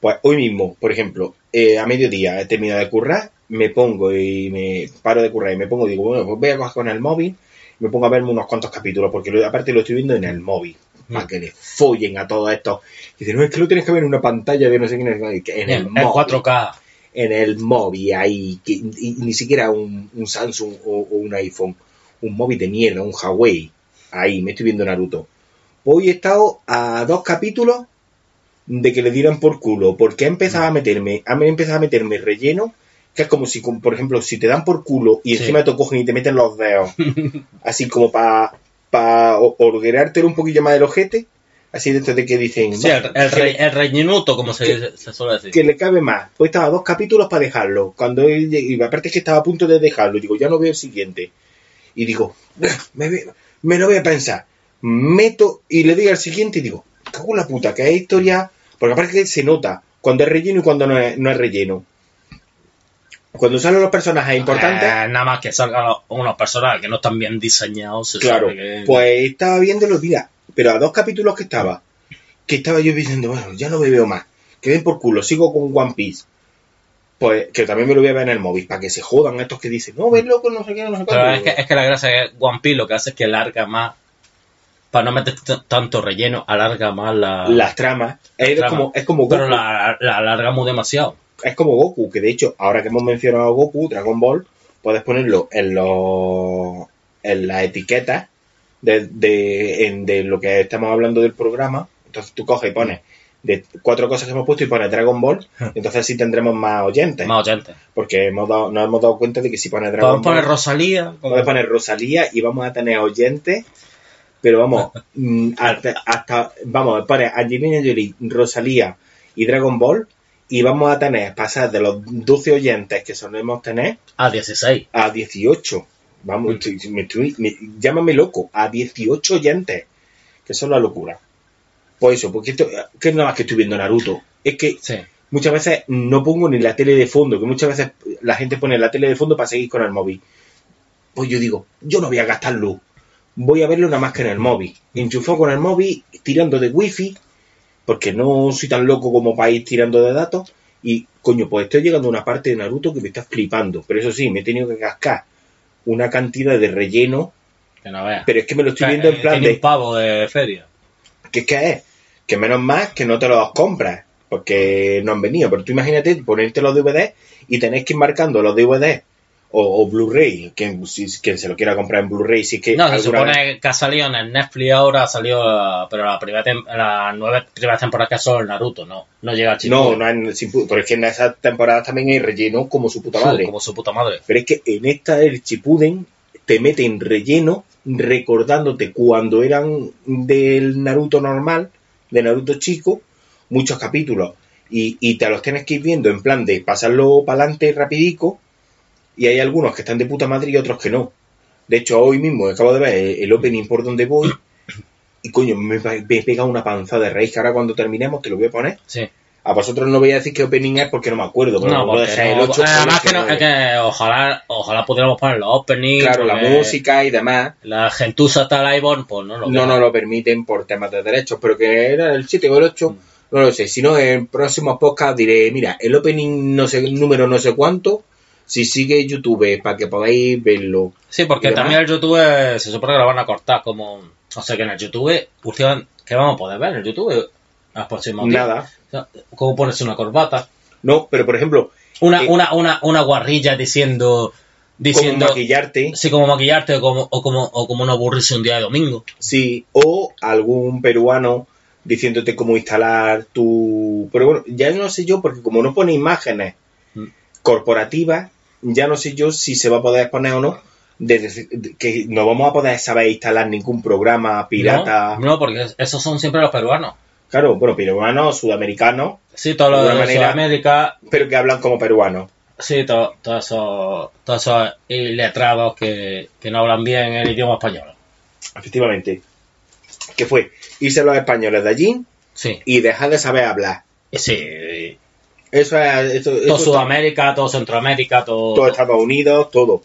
Pues hoy mismo, por ejemplo, eh, a mediodía he terminado de currar, me pongo y me paro de currar y me pongo, digo, bueno, pues voy a coger con el móvil, me pongo a verme unos cuantos capítulos, porque lo- aparte lo estoy viendo en el móvil, para Mm. que le follen a todos estos. Y dice, no, es que lo tienes que ver en una pantalla de no sé quién es, que en el móvil 4K. en el móvil ahí, que, y, y ni siquiera un, un Samsung o, o un iPhone, un móvil de mierda, un Huawei, ahí me estoy viendo Naruto. Hoy he estado a dos capítulos de que le dieran por culo, porque he empezado a meterme, ha empezado a meterme relleno, que es como si, por ejemplo, si te dan por culo y Sí. encima te cogen y te meten los dedos, así como para pa, orguerártelo un poquillo más del ojete, así dentro de que dicen, Sí, el, el, re- el rellenuto, como se, se suele decir. que le cabe más. Pues estaba dos capítulos para dejarlo. Cuando él, y aparte es que estaba a punto de dejarlo, y digo, ya no veo el siguiente. Y digo, me, me lo voy a pensar. Meto y le doy al siguiente y digo, cago en la puta, que es historia. Porque aparte que se nota cuando es relleno y cuando no es, no es relleno. Cuando salen los personajes importantes, Eh, nada más que salgan los- unos personajes que no están bien diseñados. se claro, que- pues estaba viéndolo, mira, pero a dos capítulos que estaba, que estaba yo diciendo, bueno, ya no me veo más, que den por culo, sigo con One Piece. Pues que también me lo voy a ver en el móvil, para que se jodan estos que dicen, no, ves loco, no sé qué, no sé Pero cuánto. es que, es que la gracia es que One Piece lo que hace es que larga más. Para no meter tanto relleno, alarga más la. Las tramas, es, Trama. como, es como Goku, pero la, la alargamos demasiado. es como Goku, que de hecho, ahora que hemos mencionado a Goku, Dragon Ball, puedes ponerlo en los en las etiquetas de, de, en- de lo que estamos hablando del programa. Entonces tú coges y pones de cuatro cosas que hemos puesto y pones Dragon Ball, entonces sí tendremos más oyentes. Más oyentes. Porque hemos dado, nos hemos dado cuenta de que si pones Dragon Podemos poner Ball, Rosalía. puedes poner Rosalía y vamos a tener oyentes. Pero vamos, mm, hasta, hasta- vamos, poner Angelina Jolie, Rosalía y Dragon Ball y vamos a tener, pasar de los 12 oyentes que solemos tener A 16. a 18. Vamos, Mm. estoy- me estoy- me- llámame loco, a 18 oyentes. Que eso es la locura. Pues eso, porque esto, que es nada más que estoy viendo Naruto. Es que Sí. muchas veces no pongo ni la tele de fondo, que muchas veces la gente pone la tele de fondo para seguir con el móvil. Pues yo digo, yo no voy a gastar luz. Voy a verlo nada más que en el móvil. Enchufado con el móvil, tirando de wifi, porque no soy tan loco como ir tirando de datos. Y, coño, pues estoy llegando a una parte de Naruto que me está flipando. Pero eso sí, me he tenido que cascar una cantidad de relleno. Que no veas. Pero es que me lo estoy O sea, viendo en eh, plan de... un pavo de feria. ¿Qué es que es? Que menos más que no te los compras, porque no han venido. Pero tú imagínate ponerte los DVD y tenéis que ir marcando los DVD o, o Blu-ray, quien, si, quien se lo quiera comprar en Blu-ray, si es que No, se vez- supone que ha salido en el Netflix ahora, ha salido, eh, pero la primera tem- las nueve primeras temporadas que ha solo el Naruto, no, no llega a No, Shippuden. no hay, sin pu- pero es que en esas temporadas también hay relleno como su puta madre. como su puta madre. Pero es que en esta el Chipuden te mete en relleno recordándote cuando eran del Naruto normal, de Naruto chico, muchos capítulos. Y, y te los tienes que ir viendo en plan de pasarlo para adelante rapidico. Y hay algunos que están de puta madre y otros que no. De hecho, hoy mismo acabo de ver el, opening por donde voy. Y coño, me, me pega una panza de raíz que ahora cuando terminemos te lo voy a poner. Sí. A vosotros no voy a decir qué opening es porque no me acuerdo. Pero No, no, porque dejé el no- 8. además que, no, es que ojalá, ojalá pudiéramos poner los openings. Claro, la música y demás. La gentuza está live, pues no lo no lo permiten por temas de derechos, pero que era el 7 o el 8, Mm. no lo sé. Si no, en próximos podcasts diré, mira, el opening no sé, número no sé cuánto, si sigue YouTube para que podáis verlo. Sí, porque también el YouTube se supone que lo van a cortar como... O sea que en el YouTube, ¿qué vamos a poder ver en el YouTube? Próximos días? Nada. ¿Cómo ponerse una corbata? No, pero por ejemplo, Una, Eh, una, una, una guarrilla diciendo... como Diciendo... maquillarte, Sí, como maquillarte o como, o como, o como no aburrirse un día de domingo. sí, o algún peruano diciéndote cómo instalar tu... Pero bueno, ya no sé yo, porque como no pone imágenes Mm. corporativas, ya no sé yo si se va a poder poner o no, de- de- que no vamos a poder saber instalar ningún programa pirata. No, no, porque esos son siempre los peruanos. Claro, bueno, peruanos, sudamericanos, Sí, todos De los de manera- Sudamérica, pero que hablan como peruanos. sí, to- todos esos, todos esos iletrados que, que no hablan bien el idioma español. Efectivamente. ¿Qué fue? Irse los españoles de allí Sí, y dejar de saber hablar. sí. Eso es. Eso, Todo Sudamérica, todo Centroamérica, todo... todo Estados Unidos, todo.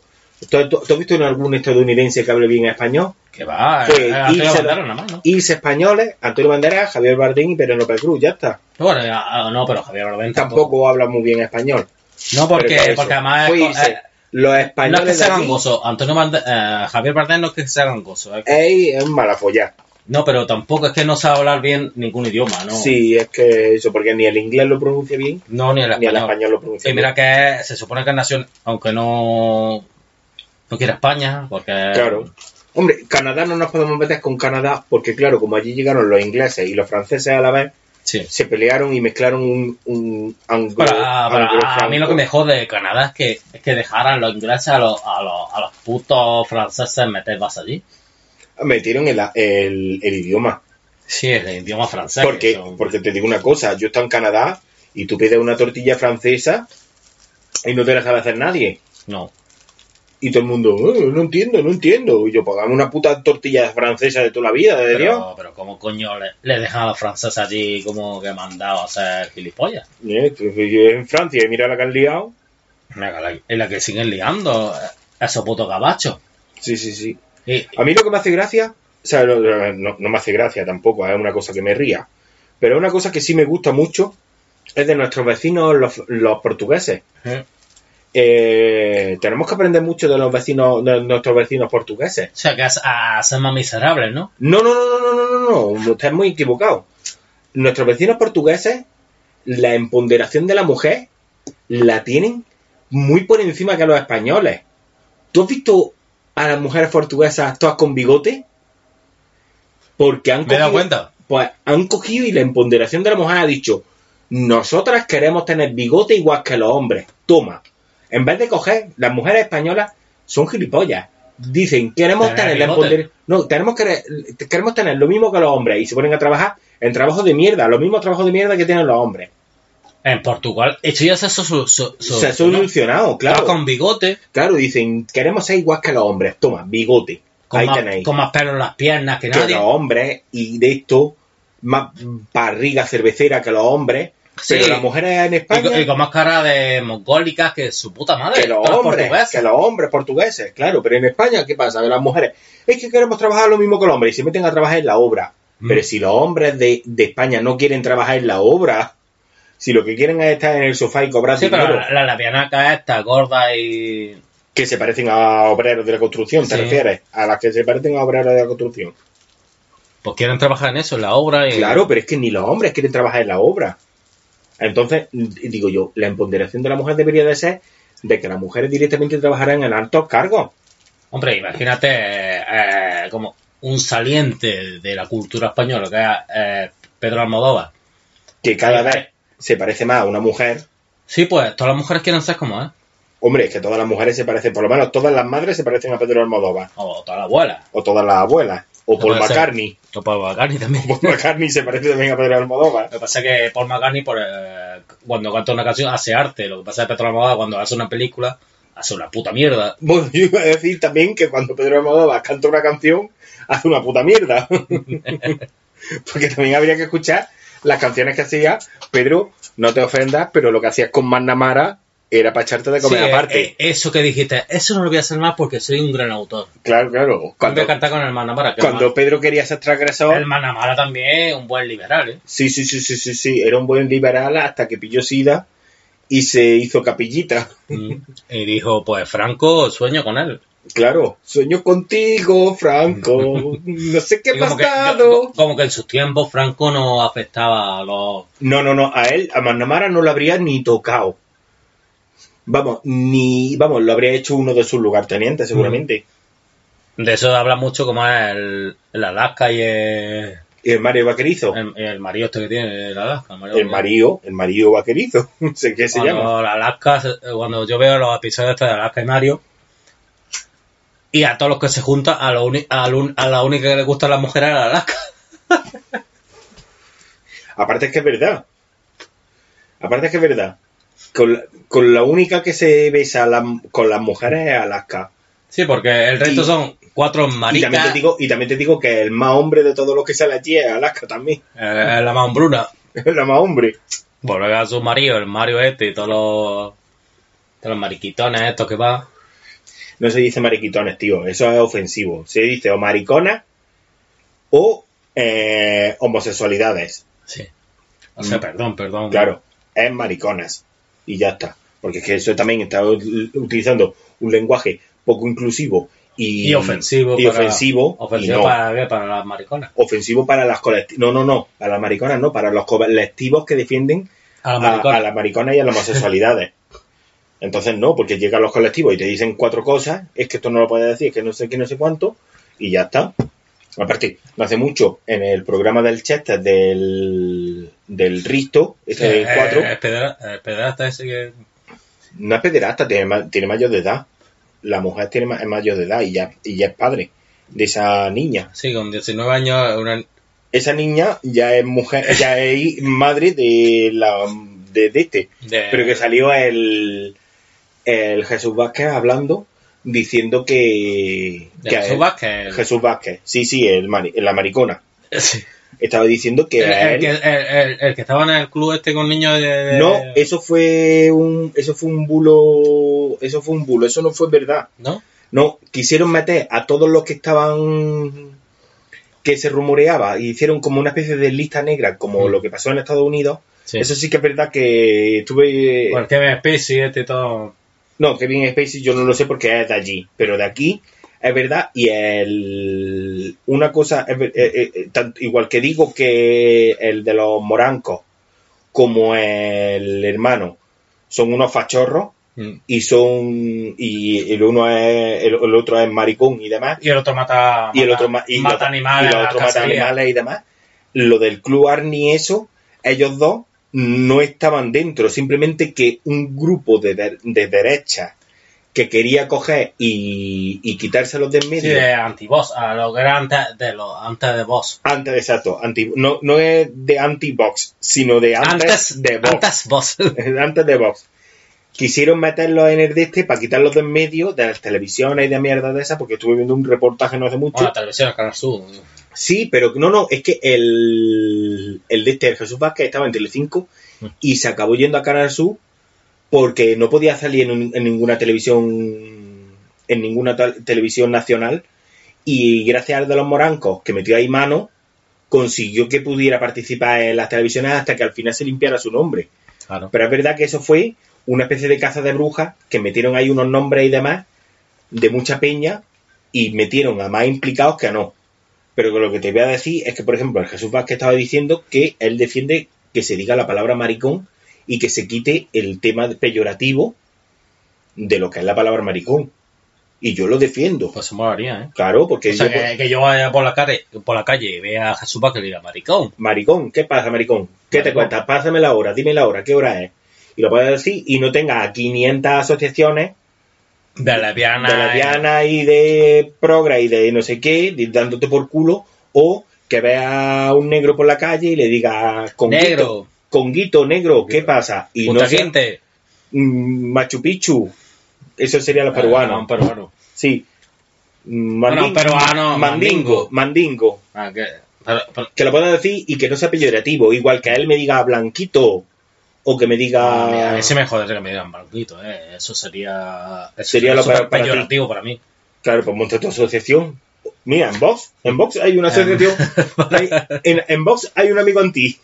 ¿Tú, tú- tú has visto en algún estadounidense que hable bien español? Que va, Fue eh, Antonio Banderas nada más, ¿no? Irse españoles, Antonio Banderas, Javier Bardem y Penélope Cruz, ya está. Bueno, ah, no, pero Javier Bardem Tampoco habla muy bien español. No, porque, porque además... es- eh, los no es que españoles se de hagan allí gozo. Antonio Bande- eh, Javier Bardem no es que se hagan gozo. es que- es mala follar. No, pero tampoco es que no sabe hablar bien ningún idioma, ¿no? Sí, es que eso, porque ni el inglés lo pronuncia bien, No, ni el ni el español. lo pronuncia Y mira que se supone que es nación, aunque no, no quiere España, porque... Claro. Hombre, Canadá no nos podemos meter con Canadá porque, claro, como allí llegaron los ingleses y los franceses a la vez, Sí. se pelearon y mezclaron un, un anglo, Pero, ah, pero a- mí lo que me jode de Canadá es que, es que dejaran los ingleses a los, a los, a los putos franceses meter vas allí. Metieron el, el, el idioma. Sí, el idioma francés. Porque, que son- porque te digo una cosa, yo estoy en Canadá y tú pides una tortilla francesa y no te la sabe hacer nadie. No. Y todo el mundo, "Eh, no entiendo, no entiendo. Y yo, dame una puta tortilla francesa de toda la vida, de Dios. Pero, pero ¿cómo coño le, le dejan a los franceses allí como que mandado a ser gilipollas? Yo en Francia y mira la que han liado. Venga, la- Es la que siguen liando, eh, esos putos gabachos. Sí, sí, sí. Y, A mí lo que me hace gracia, o sea, no, no- no me hace gracia tampoco, es una cosa que me ría. Pero una cosa que sí me gusta mucho es de nuestros vecinos, los, los portugueses. eh, Eh, tenemos que aprender mucho de los vecinos, de nuestros vecinos portugueses. o sea, que es a ser más miserables, ¿no? No, no, no, no, no, no, no, no, usted es muy equivocado. Nuestros vecinos portugueses, la empoderación de la mujer la tienen muy por encima que los españoles. ¿Tú has visto a las mujeres portuguesas todas con bigote? Porque han ¿Me he dado cogido, cuenta? pues han cogido y la empoderación de la mujer ha dicho, nosotras queremos tener bigote igual que los hombres. Toma. En vez de coger, las mujeres españolas son gilipollas. Dicen, queremos Tener la empoderación. No, tenemos que, queremos tener lo mismo que los hombres. Y se ponen a trabajar en trabajos de mierda, los mismos trabajos de mierda que tienen los hombres. En Portugal, hecho ya se ha su- Se ha solucionado, claro. Con bigote, Claro, dicen, queremos ser igual que los hombres. Toma, bigote. con Ahí más, tenéis. con más pelo en las piernas que que nadie. los hombres, y de esto, más barriga cervecera que los hombres. Sí. Pero las mujeres en España. y con más cara de mongólicas que su puta madre. que los hombres, portugueses. que los hombres portugueses, claro, pero en España, ¿qué pasa? Que las mujeres, es que queremos trabajar lo mismo que los hombres y se meten a trabajar en la obra. Mm. Pero si los hombres de, de España no quieren trabajar en la obra, si lo que quieren es estar en el sofá y cobrar Sí, pero dinero, la, la labianaca esta, gorda y... que se parecen a obreros de la construcción, ¿te Sí. refieres? A las que se parecen a obreros de la construcción. Pues quieren trabajar en eso, en la obra y... Claro, pero es que ni los hombres quieren trabajar en la obra. Entonces, digo yo, la empoderación de la mujer debería de ser de que las mujeres directamente trabajaran en altos cargos. Hombre, imagínate eh, como un saliente de la cultura española, que es eh, Pedro Almodóvar. que cada vez. Se parece más a una mujer. Sí, pues todas las mujeres quieren ser como es. Hombre, es que todas las mujeres se parecen, por lo menos todas las madres se parecen a Pedro Almodóvar, O todas las abuelas. o todas las abuelas, o Paul. McCartney. O Paul McCartney también. Paul McCartney se parece también a Pedro Almodóvar. Lo que pasa es que Paul McCartney, por, eh, cuando canta una canción, hace arte. Lo que pasa es que Pedro Almodóvar, cuando hace una película, hace una puta mierda. Bueno, yo iba a decir también que cuando Pedro Almodóvar canta una canción, hace una puta mierda. Porque también habría que escuchar las canciones que hacía, Pedro, no te ofendas, pero lo que hacías con Manamara era para echarte de comer Sí, aparte. eh, eso que dijiste, eso no lo voy a hacer más porque soy un gran autor. claro, claro. Cuando voy a cantar con el Manamara. Cuando el, Pedro quería ser transgresor, el Manamara también un buen liberal, ¿eh? sí, sí, sí, sí, sí, sí, era un buen liberal hasta que pilló sida y se hizo capillita. Mm. y dijo, pues Franco, sueño con él. Claro, sueño contigo, Franco. No sé qué ha que, pasado. como que en sus tiempos Franco no afectaba a los... No, no, no, a él, a Manamara no lo habría ni tocado. Vamos, ni, vamos, lo habría hecho uno de sus lugartenientes, seguramente. De eso habla mucho como es el, el Alaska y el, Y el Mario Vaquerizo. el, el marido este que tiene el Alaska. El Mario, el Mario Vaquerizo. No sé qué se cuando llama. el Alaska, cuando yo veo los episodios de Alaska y Mario, y a todos los que se juntan, a, lo a, lo a la única que le gustan las mujeres es el Alaska. Aparte es que es verdad. Aparte es que es verdad. Con la, con la única que se besa la- con las mujeres es Alaska. Sí, porque el resto Y- son cuatro Y maricas. también, te digo, y también te digo que el más hombre de todos los que sale allí es Alaska también. eh, la más hombruna. Es la más hombre. Volver a su marido, el Mario este y todos los, todos los mariquitones estos que va. No se dice mariquitones, tío. Eso es ofensivo. Se dice o mariconas o eh, homosexualidades. Sí. O sea, Mm. perdón, perdón. Claro, es mariconas. Y ya está. Porque es que eso también está utilizando un lenguaje poco inclusivo y, Y ofensivo. y para, ofensivo. y Ofensivo no. para, las mariconas. Ofensivo para las colectivas. No, no, no. Para las mariconas no. Para los colectivos que defienden A a las mariconas y a las homosexualidades. Entonces no, porque llegan los colectivos y te dicen cuatro cosas, es que esto no lo puedes decir, es que no sé qué, no sé cuánto, y ya está. Aparte, no hace mucho, en el programa del Chester del, del Risto, este del Eh, 4, El pedera- el pederasta ese que... no es pederasta, tiene, tiene mayor de edad. La mujer tiene es mayor de edad y ya, y ya es padre de esa niña. Sí, con 19 años, una, Esa niña ya es mujer, ya es madre de la de, de este. de, pero que salió el, el Jesús Vázquez hablando diciendo que, que Jesús él- Vázquez. Jesús Vázquez, sí, sí, el mari- la maricona, Sí. estaba diciendo que, El, a el él- que, el, el- el que estaba en el club este con niños de... de- no, eso fue un eso fue un bulo, eso fue un bulo, eso no fue verdad. ¿No? No, quisieron meter a todos los que estaban que se rumoreaba y hicieron como una especie de lista negra como Mm. lo que pasó en Estados Unidos. Sí. Eso sí que es verdad que estuve el Kevin Spacey este y todo... No, Kevin Spacey yo no lo sé porque es de allí, pero de aquí es verdad y el una cosa es eh, eh, eh, tan- igual que digo que el de los morancos como el hermano son unos fachorros Mm. y son y el uno es el, el otro es maricón y demás Y el otro mata... y el mata- otro ma- y mata los- animales. y otros matan cacería. animales y demás lo del club Arni eso ellos dos no estaban dentro simplemente que un grupo de, de, de derecha que quería coger y, y quitárselos de en Sí, medio de anti-boss, a lo que era antes de, lo, antes de boss. antes exacto anti, no, no es de anti-box sino de antes, de box Antes de Vox. Quisieron meterlos en el de este para quitarlos de en medio de las televisiones y de mierda de esas, porque estuve viendo un reportaje no hace mucho. Bueno, la televisión, el Canal Sur. Sí, pero no, no, es que el, el de este, el Jesús Vázquez, estaba en Telecinco Mm. y se acabó yendo a Canal Sur porque no podía salir en, un- en ninguna televisión en ninguna tal- televisión nacional y gracias al de los morancos que metió ahí mano consiguió que pudiera participar en las televisiones hasta que al final se limpiara su nombre. Claro. Pero es verdad que eso fue una especie de caza de brujas que metieron ahí unos nombres y demás de mucha peña y metieron a más implicados que a no. Pero lo que te voy a decir es que, por ejemplo, el Jesús Vázquez estaba diciendo que él defiende que se diga la palabra maricón y que se quite el tema peyorativo de lo que es la palabra maricón. Y yo lo defiendo. Pues molaría, ¿eh? Claro, porque O sea, yo- que, que yo vaya por la calle, por la calle y vea a Jesús Vázquez y diga maricón. Maricón, ¿qué pasa, maricón? ¿Qué te cuentas? Pásame la hora, dime la hora, ¿qué hora es? Y lo puedes decir y no tengas a 500 asociaciones De lesbiana. de lesbiana y de progra y de no sé qué, dándote por culo, o que vea a un negro por la calle y le diga conguito, Negro. conguito, negro, ¿qué pasa? Y no sea, Quinte. mm, Machu Picchu, eso sería lo Ah, peruano, un peruano. sí. Bueno, manding- peruano, mandingo, mandingo, Ah, que, Pero- pero- Que lo pueda decir y que no sea peyorativo. Igual que a él me diga blanquito o que me a diga... a mí sí me jodería que me digan blanquito, ¿eh? Eso sería. Eso Sería lo para ti. peyorativo para mí. Claro, pues monta tu asociación. Mira, en Vox, en Vox hay una asociación. hay- en, en Vox hay un amigo anti.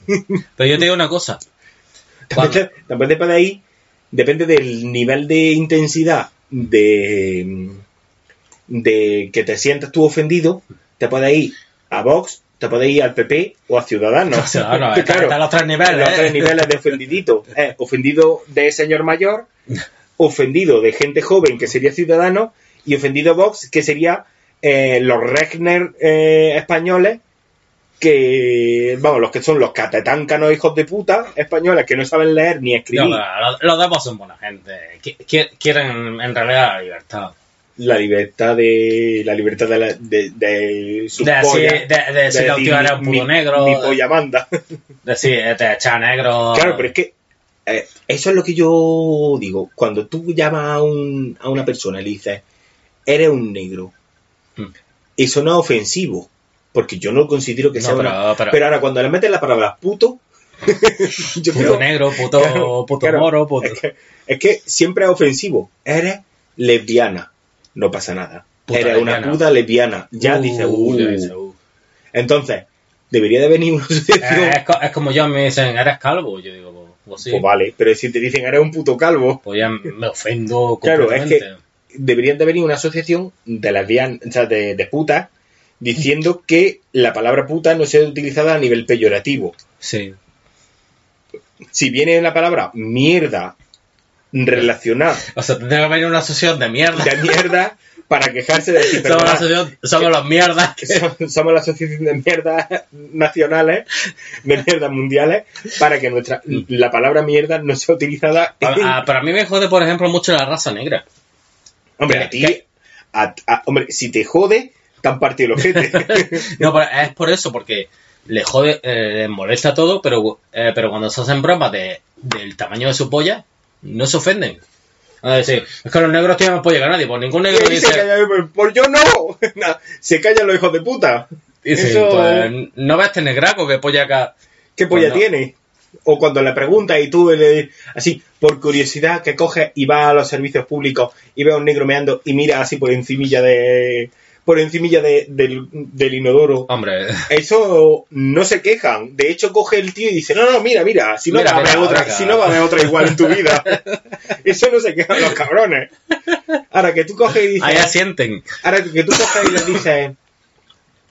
Pero yo te digo una cosa. También, te- también depende de ahí, depende del nivel de intensidad de, de que te sientas tú ofendido, te puedes ir a Vox, te puedes ir al PP o a Ciudadanos. O no, está- Claro, están los tres niveles. los ¿eh? tres niveles de ofendidito. Eh, ofendido de señor mayor, ofendido de gente joven, que sería ciudadano, y ofendido Vox, que sería eh, los Regner eh, españoles, que, vamos, los que son los catetáncanos hijos de puta españoles que no saben leer ni No, escribir. pero los, los demos son buena gente. Qui- qui- Quieren en realidad la libertad. La libertad de la libertad de, la- de, de sus De, así, de, de decir, tío era un puto negro. mi polla manda. Decir, eh, te echa negro. Claro, pero es que eh, eso es lo que yo digo. Cuando tú llamas a, un, a una persona y le dices, eres un negro, Hmm. eso no es ofensivo. Porque yo no considero que No, sea pero- una- pero- Pero ahora, cuando le metes la palabra puto, yo Puto creo- negro, puto, Claro, puto claro. moro, puto. Es que, es que siempre es ofensivo. Eres lesbiana. No pasa nada. Puta eres una puta lesbiana. Ya Uh, dice, ya uh. dice, uh. Entonces, debería de venir una asociación. Eh, es, co- es como yo me dicen, ¿eres calvo? Yo digo, pues, pues sí. Pues vale, pero si te dicen eres un puto calvo, Pues ya me ofendo Claro, es completamente. deberían de venir una asociación de lesbianas, o sea, de, de putas, diciendo que la palabra puta no sea utilizada a nivel peyorativo. Sí. Si viene la palabra mierda relacionada O sea, tendría que venir una asociación de mierda. de mierda para quejarse de decir, somos, la "Perdona, asociación, somos los mierdas. que- somos la asociación de mierdas nacionales, de mierdas mundiales, para que nuestra la palabra mierda no sea utilizada en- A- a- pero a mí me jode, por ejemplo, mucho la raza negra. Hombre, a ti, a- hombre, si te jode, te han partido el ojete. No, pero es por eso, porque le jode, eh, les molesta todo, pero, eh, pero cuando se hacen bromas de, del tamaño de su polla, no se ofenden. A decir, es que los negros tienen polla que nadie, pues ningún negro dice, calla, pues, pues yo no. Se callan los hijos de puta. dice, eso- pues, no ves este negraco que polla acá. ¿Qué polla Pues no. tiene? O cuando le preguntas y tú, le- así, por curiosidad, que coges y vas a los servicios públicos y ves a un negro meando y mira así por encimilla de por encimilla de- del, del inodoro. Hombre, Eso no se quejan. De hecho, coge el tío y dice, no, no, mira, mira, si no Mira, va a haber otra, si no va a haber otra igual en tu vida. Eso no se quejan los cabrones. Ahora que tú coges y dices, ahí asienten. Ahora que tú coges y les dices,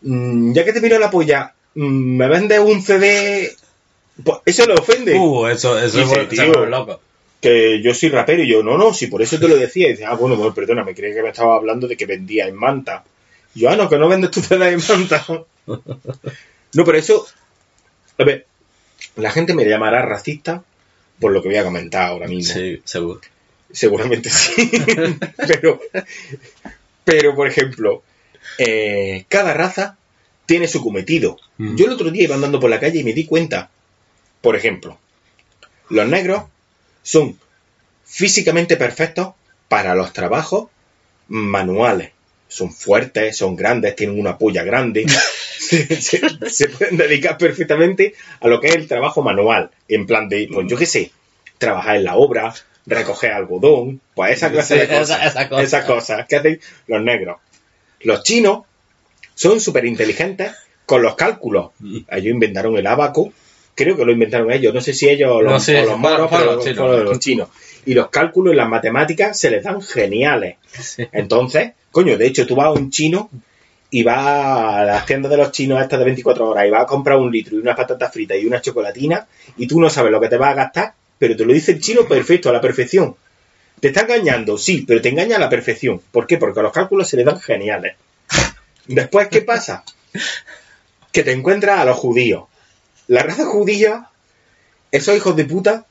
"Mm, ya que te miro la polla, mm, ¿me vendes un CD? Pues eso le ofende. Uh, eso, eso Dice, es tío. loco. Que yo soy rapero y yo, no, no, si por eso te lo decía. Y dice, ah, bueno, pues perdona, me creía que me estaba hablando de que vendía en manta. Yo, ah, no, que no vendes tu CD en manta. no, pero eso, a ver, la gente me llamará racista por lo que voy a comentar ahora mismo. Sí, seguro. Seguramente sí. pero, pero, por ejemplo, eh, cada raza tiene su cometido. Mm. Yo el otro día iba andando por la calle y me di cuenta, por ejemplo, los negros son físicamente perfectos para los trabajos manuales. Son fuertes, son grandes, tienen una polla grande. se, se- se pueden dedicar perfectamente a lo que es el trabajo manual. En plan de, pues yo qué sé, trabajar en la obra, recoger algodón, pues esa clase Sí, de cosas. esa- esa cosa. Esas cosas que hacen los negros. Los chinos son súper inteligentes con los cálculos. Mm. Ellos inventaron el abaco. Creo que lo inventaron ellos. No sé si ellos o los, No sé, o los fueron pero los chinos. fueron los chinos. Y los cálculos y las matemáticas se les dan geniales. Sí. Entonces, coño, de hecho, tú vas a un chino y vas a las tiendas de los chinos estas de 24 horas y vas a comprar un litro y unas patatas fritas y una chocolatina y tú no sabes lo que te vas a gastar, pero te lo dice el chino perfecto, a la perfección. Te está engañando, sí, pero te engaña a la perfección. ¿Por qué? Porque los cálculos se le dan geniales. Después, ¿qué pasa? Que te encuentras a los judíos. La raza judía, esos hijos de puta,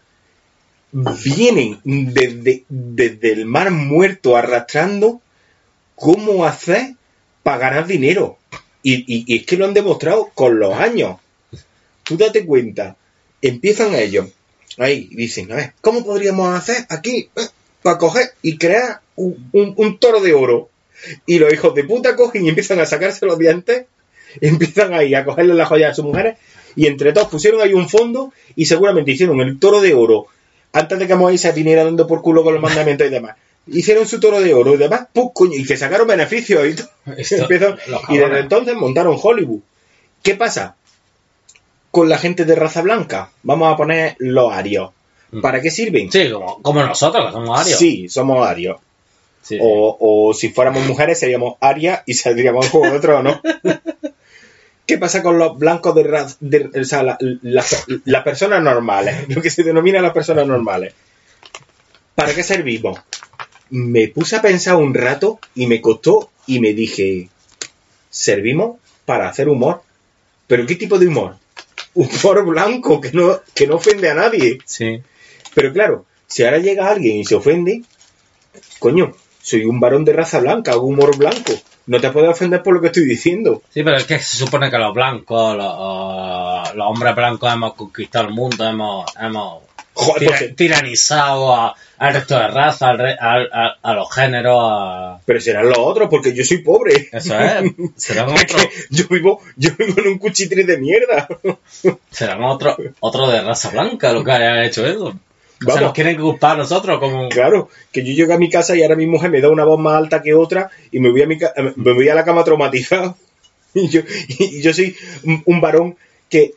vienen desde, desde el mar muerto arrastrando cómo hacer para ganar dinero. Y, y- es que lo han demostrado con los años. Tú date cuenta, empiezan ellos, ahí dicen, ¿cómo podríamos hacer aquí eh, para coger y crear un, un- un toro de oro? Y los hijos de puta cogen y empiezan a sacarse los dientes empiezan ahí a cogerle las joyas a sus mujeres y entre todos pusieron ahí un fondo y seguramente hicieron el toro de oro antes de que Moisés viniera dando por culo con los mandamientos y demás. Hicieron su toro de oro y demás, pues, coño, y que sacaron beneficios y todo. Esto- y desde entonces montaron Hollywood. ¿Qué pasa con la gente de raza blanca? Vamos a poner los arios. Mm. ¿Para qué sirven? Sí, como, como nosotros, que somos arios. Sí, somos arios. Sí, sí. O, o si fuéramos mujeres seríamos arias y saldríamos Juego de Tronos. ¿Qué pasa con los blancos de raza? de- o sea, la- las las personas normales, lo que se denomina las personas normales? ¿Para qué servimos? Me puse a pensar un rato y me costó y me dije, servimos para hacer humor. ¿Pero qué tipo de humor? Humor blanco que no, que no ofende a nadie. Sí. Pero claro, si ahora llega alguien y se ofende, coño, soy un varón de raza blanca, hago humor blanco. No te puedes ofender por lo que estoy diciendo. Sí, pero es que se supone que los blancos, los, los hombres blancos hemos conquistado el mundo, hemos, hemos Joder, tira- pues, tiranizado a- al resto de razas, al re- al- a, a los géneros, a... pero serán los otros porque yo soy pobre. Eso es, serán otros, yo vivo, yo vivo en un cuchitril de mierda. serán otros otro de raza blanca lo que haya hecho eso. O sea, Vamos. nos quieren culpar a nosotros como... Claro, que yo llego a mi casa y ahora mi mujer me da una voz más alta que otra y me voy a, mi ca- me voy a la cama traumatizado. Y yo, y yo soy un, varón que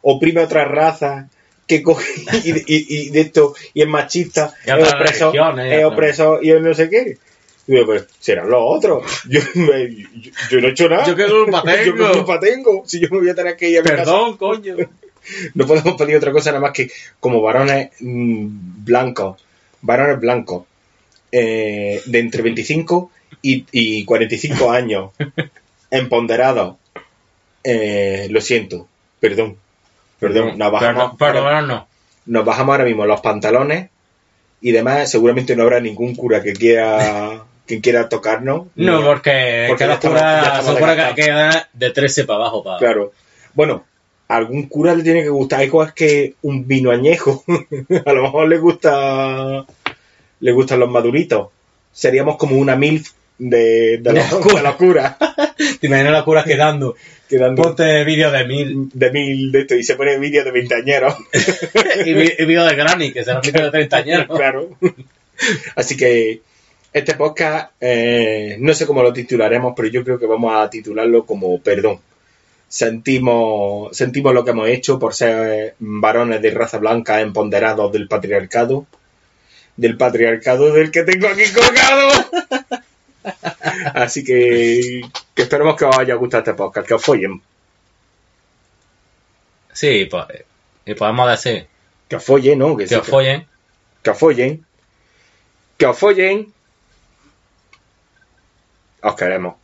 oprime a otras razas, que coge y, y- y de esto, y es machista, Y es opresor, es opresor y es no sé qué. Y pues serán los otros. Yo, me- yo- yo no he hecho nada. ¿Yo qué culpa Yo qué tengo? culpa tengo. Si yo me voy a tener que ir a mi casa. Coño. No podemos pedir otra cosa nada más que como varones mm, blancos, varones blancos, eh, de entre 25 y, y 45 años, empoderados. Eh, lo siento, perdón, perdón, nos bajamos, Perdón, perdón, no. nos bajamos ahora mismo los pantalones y demás, seguramente no habrá ningún cura que quiera que quiera tocarnos. No, porque, Porque que estamos son curas que quedan de 13 para abajo. Para... Claro. Bueno, a algún cura le tiene que gustar igual que un vino añejo. a lo mejor le gusta le gustan los maduritos. Seríamos como una milf de, de, los, curas. de los curas. Te imaginas los curas quedando. Quedando Ponte vídeo de mil de mil de esto y se pone vídeo de veinteañeros. y, y vídeo de Granny, que se vídeo de 30 años. claro. Así que este podcast, eh, no sé cómo lo titularemos, pero yo creo que vamos a titularlo como perdón. Sentimos, sentimos lo que hemos hecho por ser varones de raza blanca empoderados del patriarcado. Del patriarcado del que tengo aquí colgado. Así que, que esperemos que os haya gustado este podcast, que os follen. Sí, pues, y podemos decir Que os follen, ¿no? Que, que sí, os follen. que os follen. Que os follen. Os queremos.